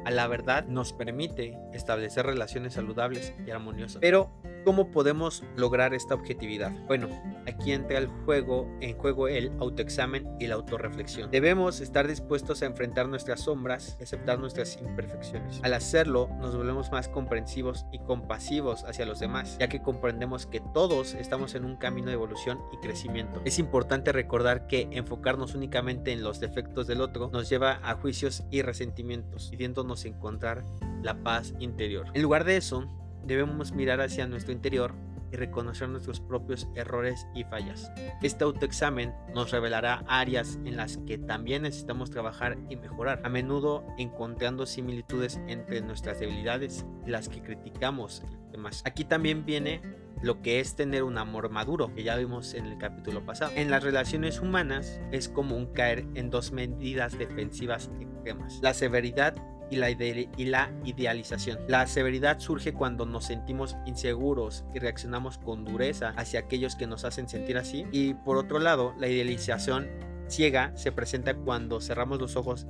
a la verdad, nos permite establecer relaciones saludables y armoniosas. Pero ¿Cómo podemos lograr esta objetividad? Bueno, aquí entra el juego, en juego el autoexamen y la autorreflexión. Debemos estar dispuestos a enfrentar nuestras sombras y aceptar nuestras imperfecciones. Al hacerlo, nos volvemos más comprensivos y compasivos hacia los demás, ya que comprendemos que todos estamos en un camino de evolución y crecimiento. Es importante recordar que enfocarnos únicamente en los defectos del otro nos lleva a juicios y resentimientos, pidiéndonos encontrar la paz interior. En lugar de eso, debemos mirar hacia nuestro interior y reconocer nuestros propios errores y fallas. Este autoexamen nos revelará áreas en las que también necesitamos trabajar y mejorar, a menudo encontrando similitudes entre nuestras debilidades y las que criticamos demás. Aquí también viene lo que es tener un amor maduro, que ya vimos en el capítulo pasado. En las relaciones humanas es común caer en dos medidas defensivas extremas, la severidad y la, la idealización. La severidad surge cuando nos sentimos inseguros y reaccionamos con dureza hacia aquellos que nos hacen sentir así. Y por otro lado, la idealización ciega se presenta cuando cerramos los ojos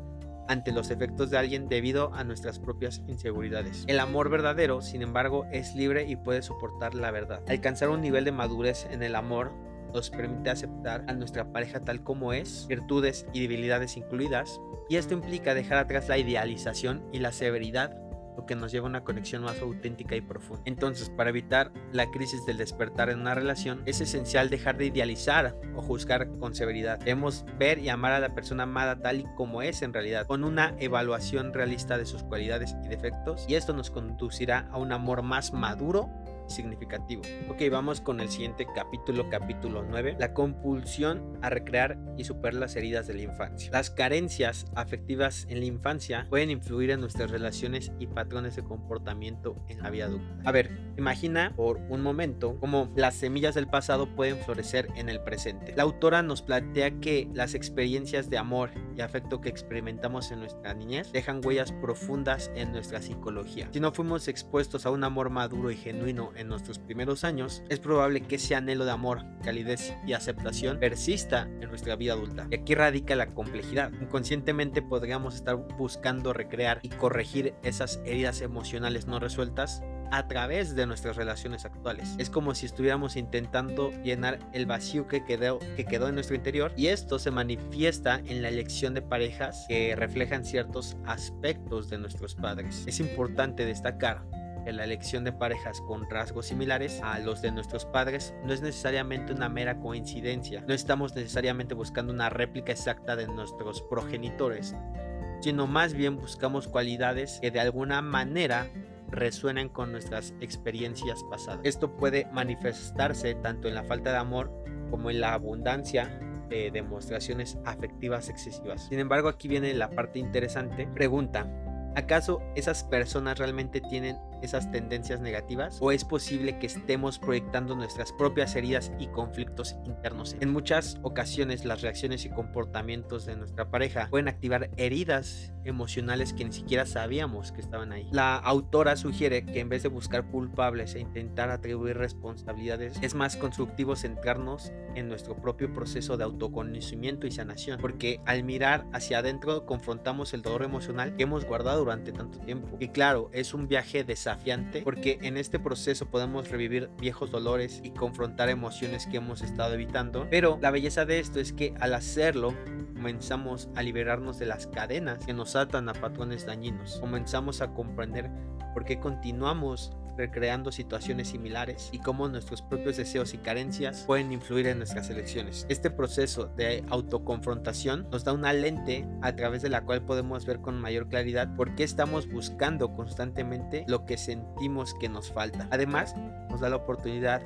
ante los efectos de alguien debido a nuestras propias inseguridades. El amor verdadero, sin embargo, es libre y puede soportar la verdad. Alcanzar un nivel de madurez en el amor nos permite aceptar a nuestra pareja tal como es, virtudes y debilidades incluidas, y esto implica dejar atrás la idealización y la severidad, lo que nos lleva a una conexión más auténtica y profunda. Entonces, para evitar la crisis del despertar en una relación, es esencial dejar de idealizar o juzgar con severidad. Debemos ver y amar a la persona amada tal y como es en realidad, con una evaluación realista de sus cualidades y defectos, y esto nos conducirá a un amor más maduro significativo. Ok, vamos con el siguiente capítulo, capítulo 9, la compulsión a recrear y superar las heridas de la infancia. Las carencias afectivas en la infancia pueden influir en nuestras relaciones y patrones de comportamiento en la vida adulta. A ver, imagina por un momento cómo las semillas del pasado pueden florecer en el presente. La autora nos plantea que las experiencias de amor y afecto que experimentamos en nuestra niñez dejan huellas profundas en nuestra psicología. Si no fuimos expuestos a un amor maduro y genuino en nuestros primeros años, es probable que ese anhelo de amor, calidez y aceptación persista en nuestra vida adulta. Y aquí radica la complejidad. Inconscientemente podríamos estar buscando recrear y corregir esas heridas emocionales no resueltas a través de nuestras relaciones actuales. Es como si estuviéramos intentando llenar el vacío que quedó, que quedó en nuestro interior y esto se manifiesta en la elección de parejas que reflejan ciertos aspectos de nuestros padres. Es importante destacar que la elección de parejas con rasgos similares a los de nuestros padres no es necesariamente una mera coincidencia. No estamos necesariamente buscando una réplica exacta de nuestros progenitores, sino más bien buscamos cualidades que de alguna manera resuenan con nuestras experiencias pasadas. Esto puede manifestarse tanto en la falta de amor como en la abundancia de demostraciones afectivas excesivas. Sin embargo, aquí viene la parte interesante. Pregunta, ¿acaso esas personas realmente tienen esas tendencias negativas o es posible que estemos proyectando nuestras propias heridas y conflictos internos. En muchas ocasiones las reacciones y comportamientos de nuestra pareja pueden activar heridas emocionales que ni siquiera sabíamos que estaban ahí. La autora sugiere que en vez de buscar culpables e intentar atribuir responsabilidades, es más constructivo centrarnos en nuestro propio proceso de autoconocimiento y sanación, porque al mirar hacia adentro confrontamos el dolor emocional que hemos guardado durante tanto tiempo. Y claro, es un viaje de desafiante porque en este proceso podemos revivir viejos dolores y confrontar emociones que hemos estado evitando. Pero la belleza de esto es que al hacerlo comenzamos a liberarnos de las cadenas que nos atan a patrones dañinos. Comenzamos a comprender por qué continuamos recreando situaciones similares y cómo nuestros propios deseos y carencias pueden influir en nuestras elecciones. Este proceso de autoconfrontación nos da una lente a través de la cual podemos ver con mayor claridad por qué estamos buscando constantemente lo que sentimos que nos falta. Además, nos da la oportunidad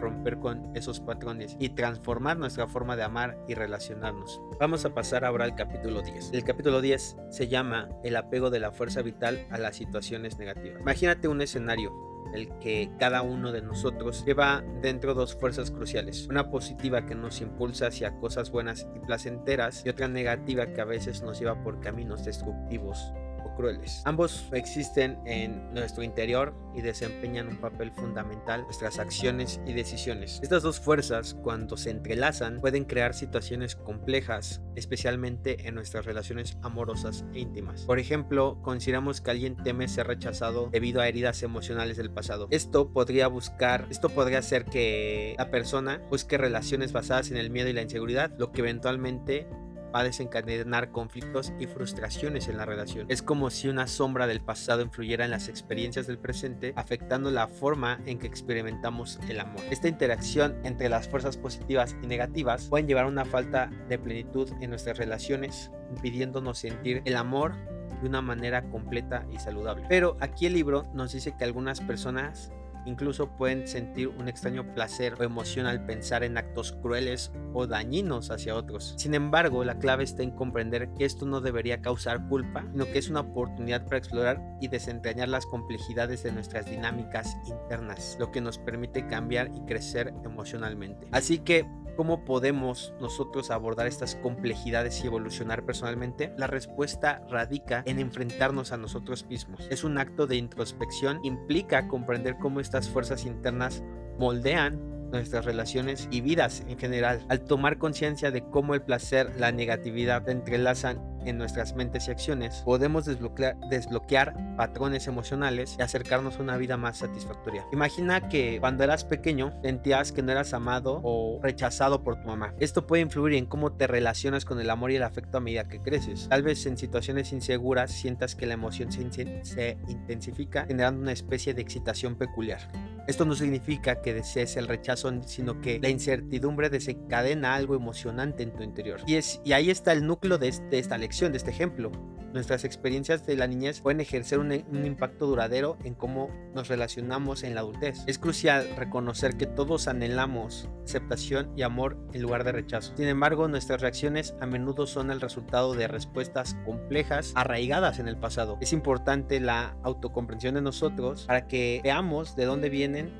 romper con esos patrones y transformar nuestra forma de amar y relacionarnos. Vamos a pasar ahora al capítulo 10. El capítulo 10 se llama El apego de la fuerza vital a las situaciones negativas. Imagínate un escenario el que cada uno de nosotros lleva dentro dos fuerzas cruciales, una positiva que nos impulsa hacia cosas buenas y placenteras y otra negativa que a veces nos lleva por caminos destructivos crueles. Ambos existen en nuestro interior y desempeñan un papel fundamental en nuestras acciones y decisiones. Estas dos fuerzas, cuando se entrelazan, pueden crear situaciones complejas, especialmente en nuestras relaciones amorosas e íntimas. Por ejemplo, consideramos que alguien teme ser rechazado debido a heridas emocionales del pasado. Esto podría buscar, esto podría hacer que la persona busque relaciones basadas en el miedo y la inseguridad, lo que eventualmente va a desencadenar conflictos y frustraciones en la relación. Es como si una sombra del pasado influyera en las experiencias del presente, afectando la forma en que experimentamos el amor. Esta interacción entre las fuerzas positivas y negativas pueden llevar a una falta de plenitud en nuestras relaciones, impidiéndonos sentir el amor de una manera completa y saludable. Pero aquí el libro nos dice que algunas personas Incluso pueden sentir un extraño placer o emoción al pensar en actos crueles o dañinos hacia otros. Sin embargo, la clave está en comprender que esto no debería causar culpa, sino que es una oportunidad para explorar y desentrañar las complejidades de nuestras dinámicas internas, lo que nos permite cambiar y crecer emocionalmente. Así que ¿Cómo podemos nosotros abordar estas complejidades y evolucionar personalmente? La respuesta radica en enfrentarnos a nosotros mismos. Es un acto de introspección, implica comprender cómo estas fuerzas internas moldean nuestras relaciones y vidas en general. Al tomar conciencia de cómo el placer, la negatividad entrelazan en nuestras mentes y acciones, podemos desbloquear, desbloquear, patrones emocionales y acercarnos a una vida más satisfactoria. Imagina que cuando eras pequeño sentías que no eras amado o rechazado por tu mamá. Esto puede influir en cómo te relacionas con el amor y el afecto a medida que creces. Tal vez en situaciones inseguras sientas que la emoción se, se intensifica generando una especie de excitación peculiar. Esto no significa que desees el rechazo, sino que la incertidumbre desencadena algo emocionante en tu interior. Y, es, y ahí está el núcleo de, este, de esta lección, de este ejemplo. nuestras experiencias de la niñez pueden ejercer un, un, impacto duradero en cómo nos relacionamos en la adultez. Es crucial reconocer que todos anhelamos aceptación y amor en lugar de rechazo. Sin embargo, nuestras reacciones a menudo son el resultado de respuestas complejas arraigadas en el pasado. Es importante la autocomprensión de nosotros para que veamos de dónde vienen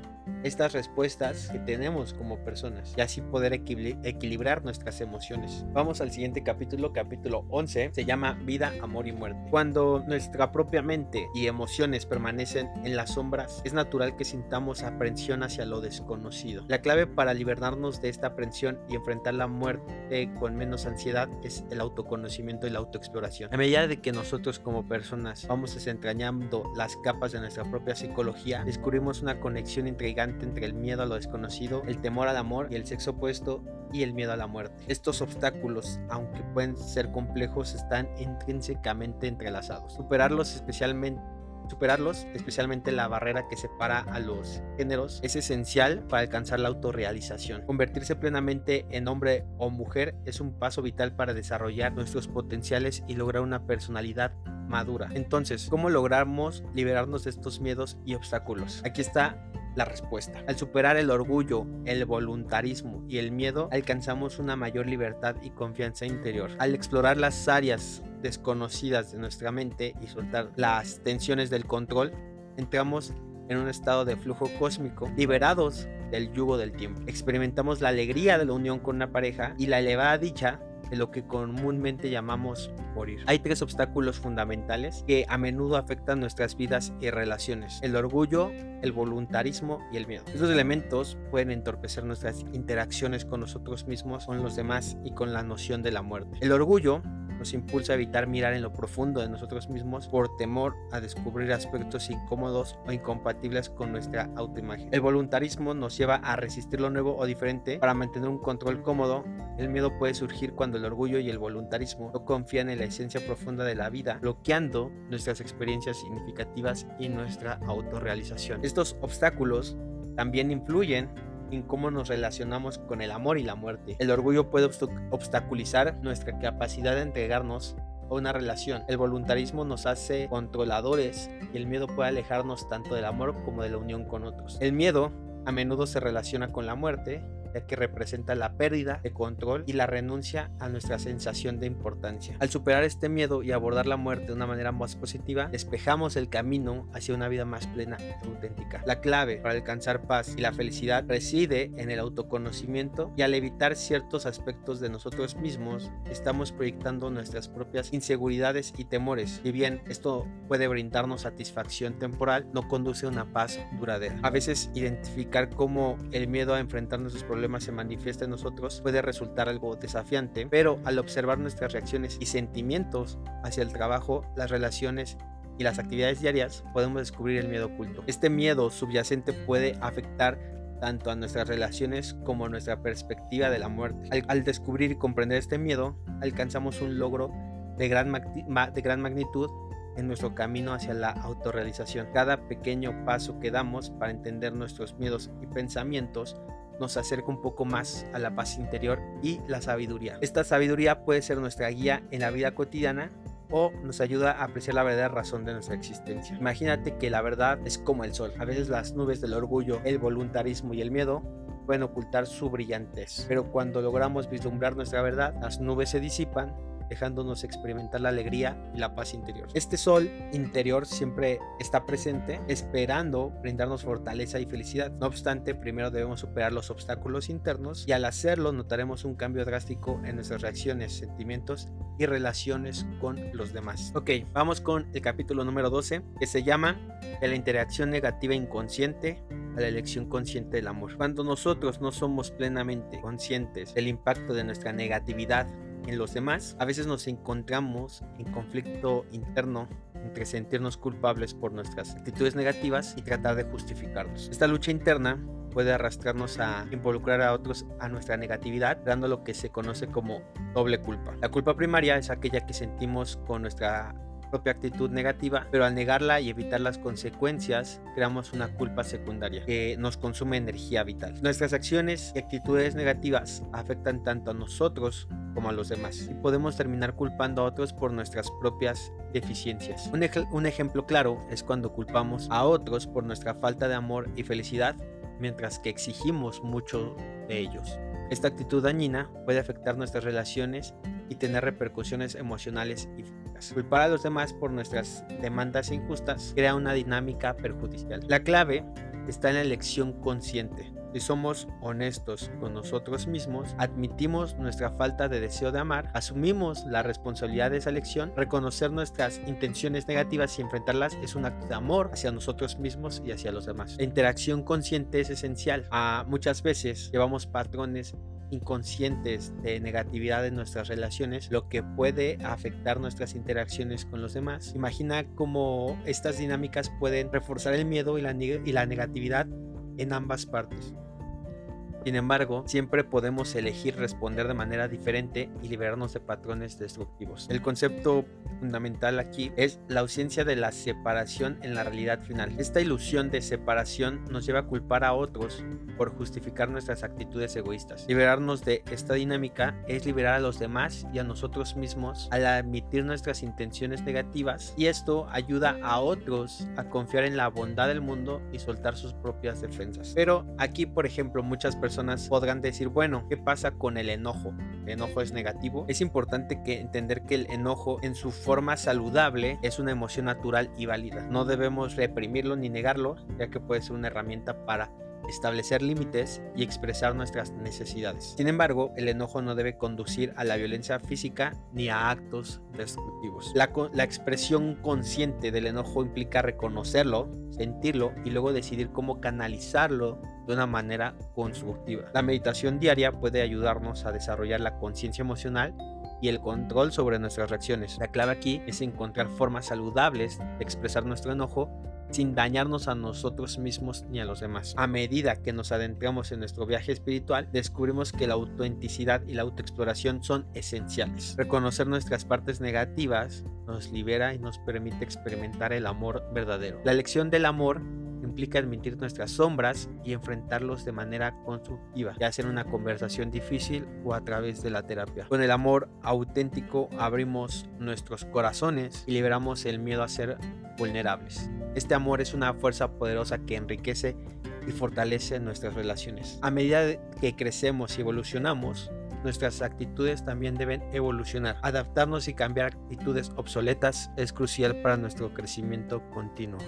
estas respuestas que tenemos como personas y así poder equilibrar nuestras emociones. Vamos al siguiente capítulo, capítulo 11, se llama Vida, Amor y Muerte. Cuando nuestra propia mente y emociones permanecen en las sombras, es natural que sintamos aprensión hacia lo desconocido. La clave para liberarnos de esta aprensión y enfrentar la muerte con menos ansiedad es el autoconocimiento y la autoexploración. A medida de que nosotros como personas vamos desentrañando las capas de nuestra propia psicología, descubrimos una conexión intrigante entre el miedo a lo desconocido, el temor al amor y el sexo opuesto y el miedo a la muerte. Estos obstáculos, aunque pueden ser complejos, están intrínsecamente entrelazados. Superarlos especialmente Superarlos, especialmente la barrera que separa a los géneros, es esencial para alcanzar la autorrealización. Convertirse plenamente en hombre o mujer es un paso vital para desarrollar nuestros potenciales y lograr una personalidad madura. Entonces, ¿cómo logramos liberarnos de estos miedos y obstáculos? Aquí está la respuesta. Al superar el orgullo, el voluntarismo y el miedo, alcanzamos una mayor libertad y confianza interior. Al explorar las áreas desconocidas de nuestra mente y soltar las tensiones del control, entramos en un estado de flujo cósmico, liberados del yugo del tiempo. Experimentamos la alegría de la unión con una pareja y la elevada dicha de lo que comúnmente llamamos morir. Hay tres obstáculos fundamentales que a menudo afectan nuestras vidas y relaciones. El orgullo, el voluntarismo y el miedo. Estos elementos pueden entorpecer nuestras interacciones con nosotros mismos, con los demás y con la noción de la muerte. El orgullo nos impulsa a evitar mirar en lo profundo de nosotros mismos por temor a descubrir aspectos incómodos o incompatibles con nuestra autoimagen. El voluntarismo nos lleva a resistir lo nuevo o diferente para mantener un control cómodo. El miedo puede surgir cuando el orgullo y el voluntarismo no confían en la esencia profunda de la vida, bloqueando nuestras experiencias significativas y nuestra autorrealización. Estos obstáculos también influyen en cómo nos relacionamos con el amor y la muerte. El orgullo puede obstaculizar nuestra capacidad de entregarnos a una relación. El voluntarismo nos hace controladores y el miedo puede alejarnos tanto del amor como de la unión con otros. El miedo a menudo se relaciona con la muerte ya que representa la pérdida de control y la renuncia a nuestra sensación de importancia. Al superar este miedo y abordar la muerte de una manera más positiva, despejamos el camino hacia una vida más plena y auténtica. La clave para alcanzar paz y la felicidad reside en el autoconocimiento y al evitar ciertos aspectos de nosotros mismos, estamos proyectando nuestras propias inseguridades y temores. Y bien esto puede brindarnos satisfacción temporal, no conduce a una paz duradera. A veces identificar cómo el miedo a enfrentar nuestros problemas se manifiesta en nosotros puede resultar algo desafiante, pero al observar nuestras reacciones y sentimientos hacia el trabajo, las relaciones y las actividades diarias, podemos descubrir el miedo oculto. Este miedo subyacente puede afectar tanto a nuestras relaciones como a nuestra perspectiva de la muerte. Al, descubrir y comprender este miedo, alcanzamos un logro de gran, de gran magnitud en nuestro camino hacia la autorrealización. Cada pequeño paso que damos para entender nuestros miedos y pensamientos nos acerca un poco más a la paz interior y la sabiduría. Esta sabiduría puede ser nuestra guía en la vida cotidiana o nos ayuda a apreciar la verdadera razón de nuestra existencia. Imagínate que la verdad es como el sol. A veces las nubes del orgullo, el voluntarismo y el miedo pueden ocultar su brillantez, pero cuando logramos vislumbrar nuestra verdad, las nubes se disipan dejándonos experimentar la alegría y la paz interior. Este sol interior siempre está presente, esperando brindarnos fortaleza y felicidad. No obstante, primero debemos superar los obstáculos internos y al hacerlo notaremos un cambio drástico en nuestras reacciones, sentimientos y relaciones con los demás. Ok, vamos con el capítulo número 12 que se llama De la interacción negativa inconsciente a la elección consciente del amor. Cuando nosotros no somos plenamente conscientes del impacto de nuestra negatividad en los demás, a veces nos encontramos en conflicto interno entre sentirnos culpables por nuestras actitudes negativas y tratar de justificarlos. Esta lucha interna puede arrastrarnos a involucrar a otros a nuestra negatividad, dando lo que se conoce como doble culpa. La culpa primaria es aquella que sentimos con nuestra propia actitud negativa, pero al negarla y evitar las consecuencias, creamos una culpa secundaria que nos consume energía vital. Nuestras acciones y actitudes negativas afectan tanto a nosotros como a los demás y podemos terminar culpando a otros por nuestras propias deficiencias. Un, un ejemplo claro es cuando culpamos a otros por nuestra falta de amor y felicidad mientras que exigimos mucho de ellos. Esta actitud dañina puede afectar nuestras relaciones y tener repercusiones emocionales y físicas. Culpar a los demás por nuestras demandas injustas crea una dinámica perjudicial. La clave está en la elección consciente. Si somos honestos con nosotros mismos, admitimos nuestra falta de deseo de amar, asumimos la responsabilidad de esa elección, reconocer nuestras intenciones negativas y enfrentarlas es un acto de amor hacia nosotros mismos y hacia los demás. La interacción consciente es esencial. A muchas veces llevamos patrones inconscientes de negatividad en nuestras relaciones, lo que puede afectar nuestras interacciones con los demás. Imagina cómo estas dinámicas pueden reforzar el miedo y la negatividad en ambas partes. Sin embargo, siempre podemos elegir responder de manera diferente y liberarnos de patrones destructivos. El concepto fundamental aquí es la ausencia de la separación en la realidad final. Esta ilusión de separación nos lleva a culpar a otros por justificar nuestras actitudes egoístas. Liberarnos de esta dinámica es liberar a los demás y a nosotros mismos al admitir nuestras intenciones negativas y esto ayuda a otros a confiar en la bondad del mundo y soltar sus propias defensas. Pero aquí, por ejemplo, muchas personas podrán decir, bueno, ¿qué pasa con el enojo? ¿El enojo es negativo? Es importante que entender que el enojo en su forma saludable es una emoción natural y válida. No debemos reprimirlo ni negarlo, ya que puede ser una herramienta para establecer límites y expresar nuestras necesidades. Sin embargo, el enojo no debe conducir a la violencia física ni a actos destructivos. La, expresión consciente del enojo implica reconocerlo, sentirlo y luego decidir cómo canalizarlo de una manera constructiva. La meditación diaria puede ayudarnos a desarrollar la conciencia emocional y el control sobre nuestras reacciones. La clave aquí es encontrar formas saludables de expresar nuestro enojo sin dañarnos a nosotros mismos ni a los demás. A medida que nos adentramos en nuestro viaje espiritual, descubrimos que la autenticidad y la autoexploración son esenciales. Reconocer nuestras partes negativas nos libera y nos permite experimentar el amor verdadero. La lección del amor implica admitir nuestras sombras y enfrentarlos de manera constructiva, ya sea en una conversación difícil o a través de la terapia. Con el amor auténtico abrimos nuestros corazones y liberamos el miedo a ser vulnerables. Este amor es una fuerza poderosa que enriquece y fortalece nuestras relaciones. A medida que crecemos y evolucionamos, nuestras actitudes también deben evolucionar. Adaptarnos y cambiar actitudes obsoletas es crucial para nuestro crecimiento continuo.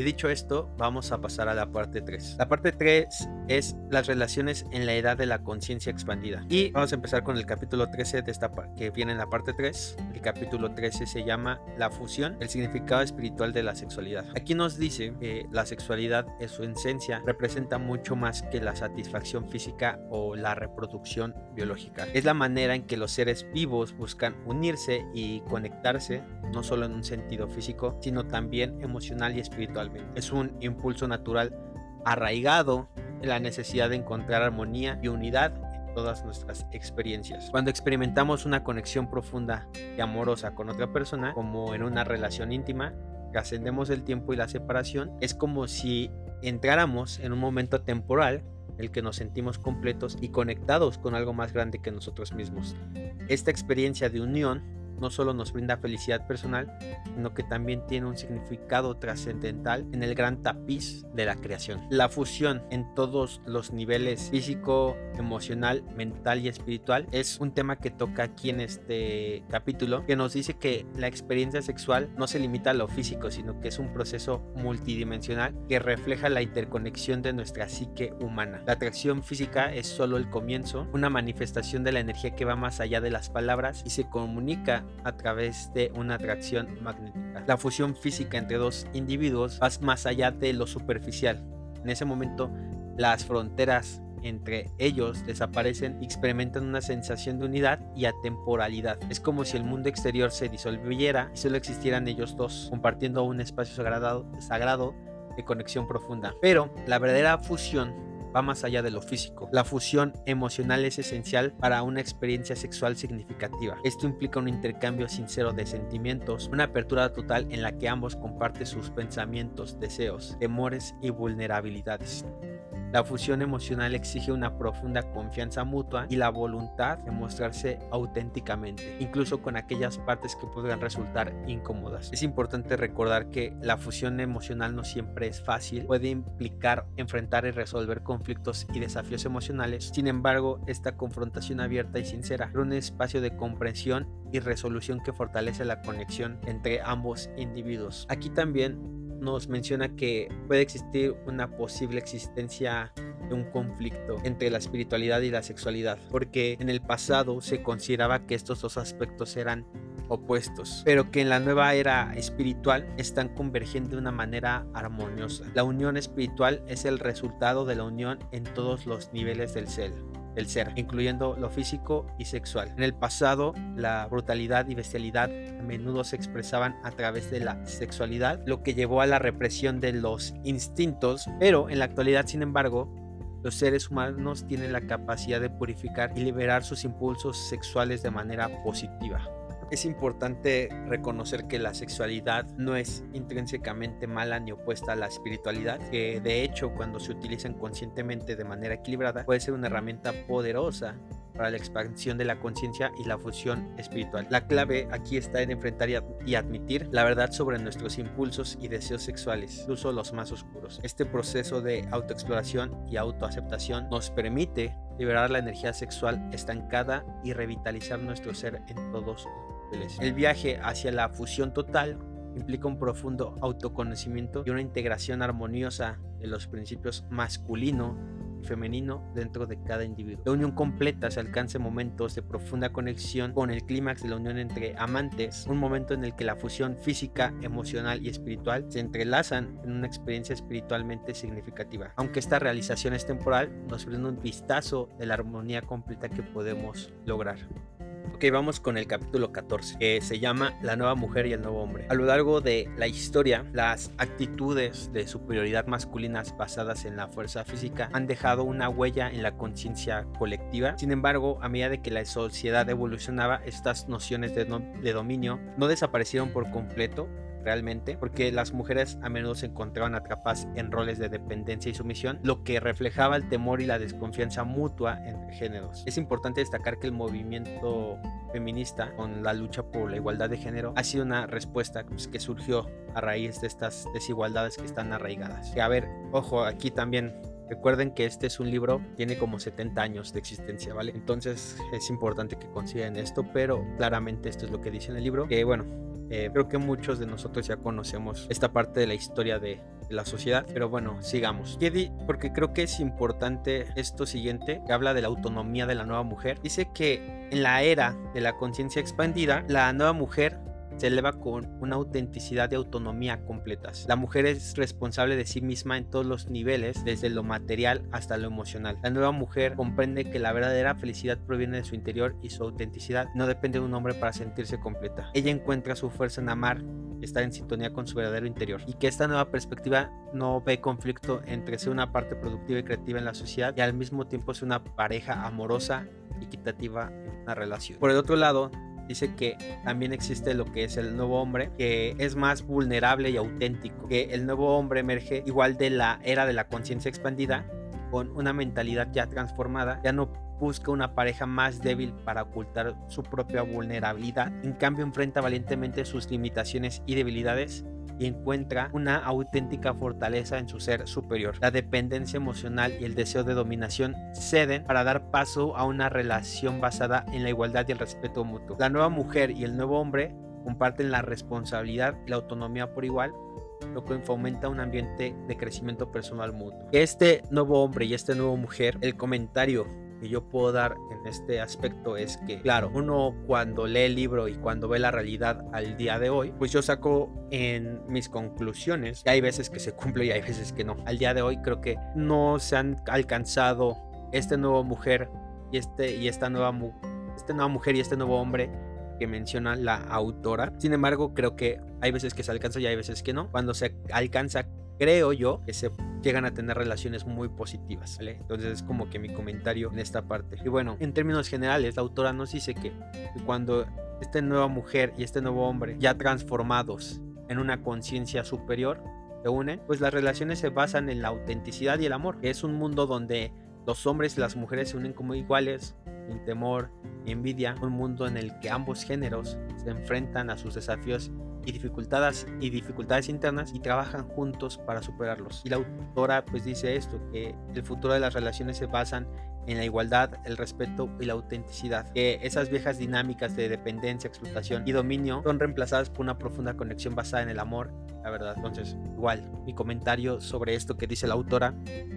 Y dicho esto, vamos a pasar a la parte 3. La parte 3 es las relaciones en la edad de la conciencia expandida. Y vamos a empezar con el capítulo 13 de esta que viene en la parte 3. El capítulo 13 se llama La fusión, el significado espiritual de la sexualidad. Aquí nos dice que la sexualidad en su esencia representa mucho más que la satisfacción física o la reproducción biológica. Es la manera en que los seres vivos buscan unirse y conectarse, no solo en un sentido físico, sino también emocional y espiritual es un impulso natural arraigado en la necesidad de encontrar armonía y unidad en todas nuestras experiencias. Cuando experimentamos una conexión profunda y amorosa con otra persona, como en una relación íntima, trascendemos el tiempo y la separación, es como si entráramos en un momento temporal el que nos sentimos completos y conectados con algo más grande que nosotros mismos. Esta experiencia de unión no solo nos brinda felicidad personal, sino que también tiene un significado trascendental en el gran tapiz de la creación. La fusión en todos los niveles físico, emocional, mental y espiritual es un tema que toca aquí en este capítulo, que nos dice que la experiencia sexual no se limita a lo físico, sino que es un proceso multidimensional que refleja la interconexión de nuestra psique humana. La atracción física es solo el comienzo, una manifestación de la energía que va más allá de las palabras y se comunica a través de una atracción magnética. La fusión física entre dos individuos va más allá de lo superficial. En ese momento, las fronteras entre ellos desaparecen y experimentan una sensación de unidad y atemporalidad. Es como si el mundo exterior se disolviera y solo existieran ellos dos, compartiendo un espacio sagrado, sagrado de conexión profunda. Pero la verdadera fusión va más allá de lo físico. La fusión emocional es esencial para una experiencia sexual significativa. Esto implica un intercambio sincero de sentimientos, una apertura total en la que ambos comparten sus pensamientos, deseos, temores y vulnerabilidades. La fusión emocional exige una profunda confianza mutua y la voluntad de mostrarse auténticamente, incluso con aquellas partes que podrían resultar incómodas. Es importante recordar que la fusión emocional no siempre es fácil, puede implicar enfrentar y resolver conflictos y desafíos emocionales. Sin embargo, esta confrontación abierta y sincera crea un espacio de comprensión y resolución que fortalece la conexión entre ambos individuos. Aquí también nos menciona que puede existir una posible existencia de un conflicto entre la espiritualidad y la sexualidad, porque en el pasado se consideraba que estos dos aspectos eran opuestos, pero que en la nueva era espiritual están convergiendo de una manera armoniosa. La unión espiritual es el resultado de la unión en todos los niveles del ser el ser, incluyendo lo físico y sexual. En el pasado, la brutalidad y bestialidad a menudo se expresaban a través de la sexualidad, lo que llevó a la represión de los instintos, pero en la actualidad, sin embargo, los seres humanos tienen la capacidad de purificar y liberar sus impulsos sexuales de manera positiva. Es importante reconocer que la sexualidad no es intrínsecamente mala ni opuesta a la espiritualidad, que de hecho cuando se utilizan conscientemente de manera equilibrada puede ser una herramienta poderosa para la expansión de la conciencia y la fusión espiritual. La clave aquí está en enfrentar y admitir la verdad sobre nuestros impulsos y deseos sexuales, incluso los más oscuros. Este proceso de autoexploración y autoaceptación nos permite liberar la energía sexual estancada y revitalizar nuestro ser en todos el viaje hacia la fusión total implica un profundo autoconocimiento y una integración armoniosa de los principios masculino y femenino dentro de cada individuo. La unión completa se alcanza en momentos de profunda conexión con el clímax de la unión entre amantes, un momento en el que la fusión física, emocional y espiritual se entrelazan en una experiencia espiritualmente significativa. Aunque esta realización es temporal, nos brinda un vistazo de la armonía completa que podemos lograr. Ok, vamos con el capítulo 14, que se llama La nueva mujer y el nuevo hombre. A lo largo de la historia, las actitudes de superioridad masculinas basadas en la fuerza física han dejado una huella en la conciencia colectiva. Sin embargo, a medida de que la sociedad evolucionaba, estas nociones de, de dominio no desaparecieron por completo, realmente, porque las mujeres a menudo se encontraban atrapadas en roles de dependencia y sumisión, lo que reflejaba el temor y la desconfianza mutua entre géneros. Es importante destacar que el movimiento feminista con la lucha por la igualdad de género ha sido una respuesta pues, que surgió a raíz de estas desigualdades que están arraigadas. Que a ver, ojo, aquí también Recuerden que este es un libro, tiene como 70 años de existencia, ¿vale? Entonces es importante que consideren esto, pero claramente esto es lo que dice en el libro. Que bueno, eh, creo que muchos de nosotros ya conocemos esta parte de la historia de, la sociedad, pero bueno, sigamos. Porque creo que es importante esto siguiente, que habla de la autonomía de la nueva mujer. Dice que en la era de la conciencia expandida, la nueva mujer se eleva con una autenticidad y autonomía completas. La mujer es responsable de sí misma en todos los niveles, desde lo material hasta lo emocional. La nueva mujer comprende que la verdadera felicidad proviene de su interior y su autenticidad no depende de un hombre para sentirse completa. Ella encuentra su fuerza en amar, estar en sintonía con su verdadero interior y que esta nueva perspectiva no ve conflicto entre ser una parte productiva y creativa en la sociedad y al mismo tiempo ser una pareja amorosa y equitativa en una relación. Por el otro lado, dice que también existe lo que es el nuevo hombre, que es más vulnerable y auténtico, que el nuevo hombre emerge igual de la era de la conciencia expandida, con una mentalidad ya transformada, ya no busca una pareja más débil para ocultar su propia vulnerabilidad, en cambio enfrenta valientemente sus limitaciones y debilidades y encuentra una auténtica fortaleza en su ser superior. La dependencia emocional y el deseo de dominación ceden para dar paso a una relación basada en la igualdad y el respeto mutuo. La nueva mujer y el nuevo hombre comparten la responsabilidad y la autonomía por igual lo que fomenta un ambiente de crecimiento personal mutuo. Este nuevo hombre y esta nueva mujer, el comentario que yo puedo dar en este aspecto es que, claro, uno cuando lee el libro y cuando ve la realidad al día de hoy, pues yo saco en mis conclusiones, y hay veces que se cumple y hay veces que no. Al día de hoy creo que no se han alcanzado esta nueva mujer y, este, y esta, nueva, esta nueva mujer y este nuevo hombre que menciona la autora. Sin embargo, creo que hay veces que se alcanza y hay veces que no. Cuando se alcanza creo yo que se llegan a tener relaciones muy positivas. Entonces es como que mi comentario en esta parte. Y bueno, en términos generales, la autora nos dice que cuando esta nueva mujer y este nuevo hombre ya transformados en una conciencia superior se unen, pues las relaciones se basan en la autenticidad y el amor, que es un mundo donde los hombres y las mujeres se unen como iguales, sin temor ni envidia, un mundo en el que ambos géneros se enfrentan a sus desafíos y dificultades, y dificultades internas y trabajan juntos para superarlos. Y la autora pues dice esto, que el futuro de las relaciones se basan en la igualdad, el respeto y la autenticidad. Que esas viejas dinámicas de dependencia, explotación y dominio son reemplazadas por una profunda conexión basada en el amor, la verdad. Entonces, igual, mi comentario sobre esto que dice la autora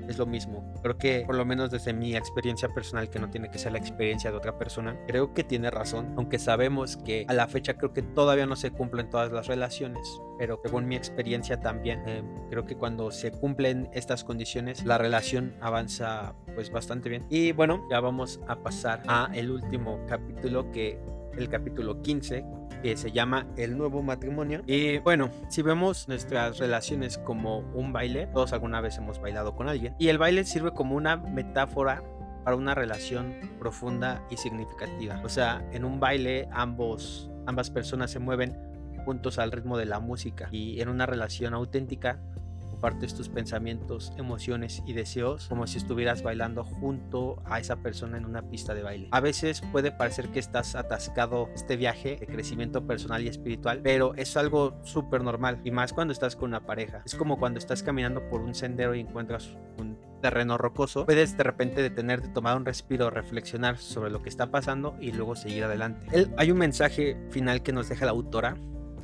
es lo mismo. Creo que, por lo menos desde mi experiencia personal, que no tiene que ser la experiencia de otra persona, creo que tiene razón, aunque sabemos que a la fecha creo que todavía no se cumplen todas las relaciones, pero según mi experiencia también, eh, creo que cuando se cumplen estas condiciones, la relación avanza pues bastante bien. Y bueno, ya vamos a pasar a el último capítulo que el capítulo 15 que se llama El nuevo matrimonio. Y bueno, si vemos nuestras relaciones como un baile, todos alguna vez hemos bailado con alguien, y el baile sirve como una metáfora para una relación profunda y significativa. O sea, en un baile ambos, ambas personas se mueven juntos al ritmo de la música y en una relación auténtica compartes tus pensamientos, emociones y deseos como si estuvieras bailando junto a esa persona en una pista de baile. A veces puede parecer que estás atascado este viaje de crecimiento personal y espiritual, pero es algo súper normal y más cuando estás con una pareja. Es como cuando estás caminando por un sendero y encuentras un terreno rocoso, puedes de repente detenerte, tomar un respiro, reflexionar sobre lo que está pasando y luego seguir adelante. hay un mensaje final que nos deja la autora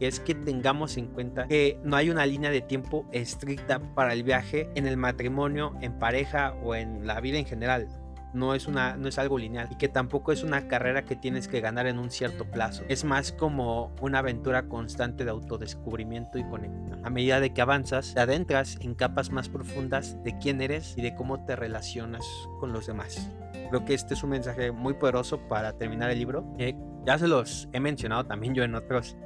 es que tengamos en cuenta que no hay una línea de tiempo estricta para el viaje en el matrimonio, en pareja o en la vida en general. No es, una, no es algo lineal y que tampoco es una carrera que tienes que ganar en un cierto plazo. Es más como una aventura constante de autodescubrimiento y conexión. A medida de que avanzas, te adentras en capas más profundas de quién eres y de cómo te relacionas con los demás. Creo que este es un mensaje muy poderoso para terminar el libro. ya se los he mencionado también yo en otros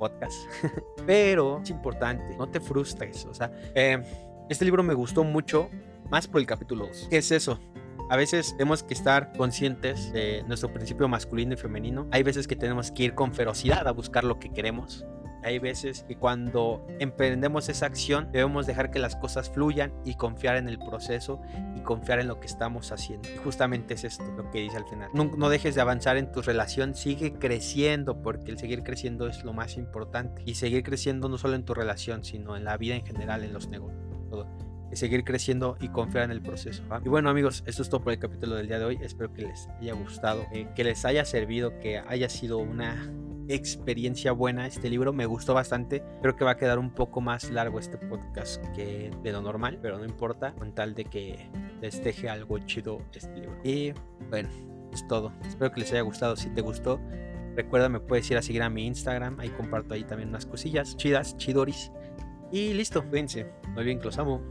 podcast. [LAUGHS] Pero es importante, no te frustres. O sea, eh, este libro me gustó mucho, más por el capítulo 2. ¿Qué es eso? A veces tenemos que estar conscientes de nuestro principio masculino y femenino. Hay veces que tenemos que ir con ferocidad a buscar lo que queremos. Hay veces que cuando emprendemos esa acción debemos dejar que las cosas fluyan y confiar en el proceso y confiar en lo que estamos haciendo. justamente es esto lo que dice al final. No, no, dejes de avanzar en tu relación, sigue creciendo porque el seguir creciendo es lo más importante. Y seguir creciendo no solo en tu relación, sino en la vida en general, en los negocios. Todo seguir creciendo y confiar en el proceso. Y bueno amigos, esto es todo por el capítulo del día de hoy. Espero que les haya gustado, eh, que les haya servido, que haya sido una experiencia buena este libro, me gustó bastante. Creo que va a quedar un poco más largo este podcast que de lo normal, pero no importa, con tal de que les deje algo chido este libro. Y bueno, es todo. Espero que les haya gustado. Si te gustó, recuerda, me puedes ir a seguir a mi Instagram. Ahí comparto ahí también unas cosillas chidas, chidoris. Y listo, cuídense. No olviden que los amo.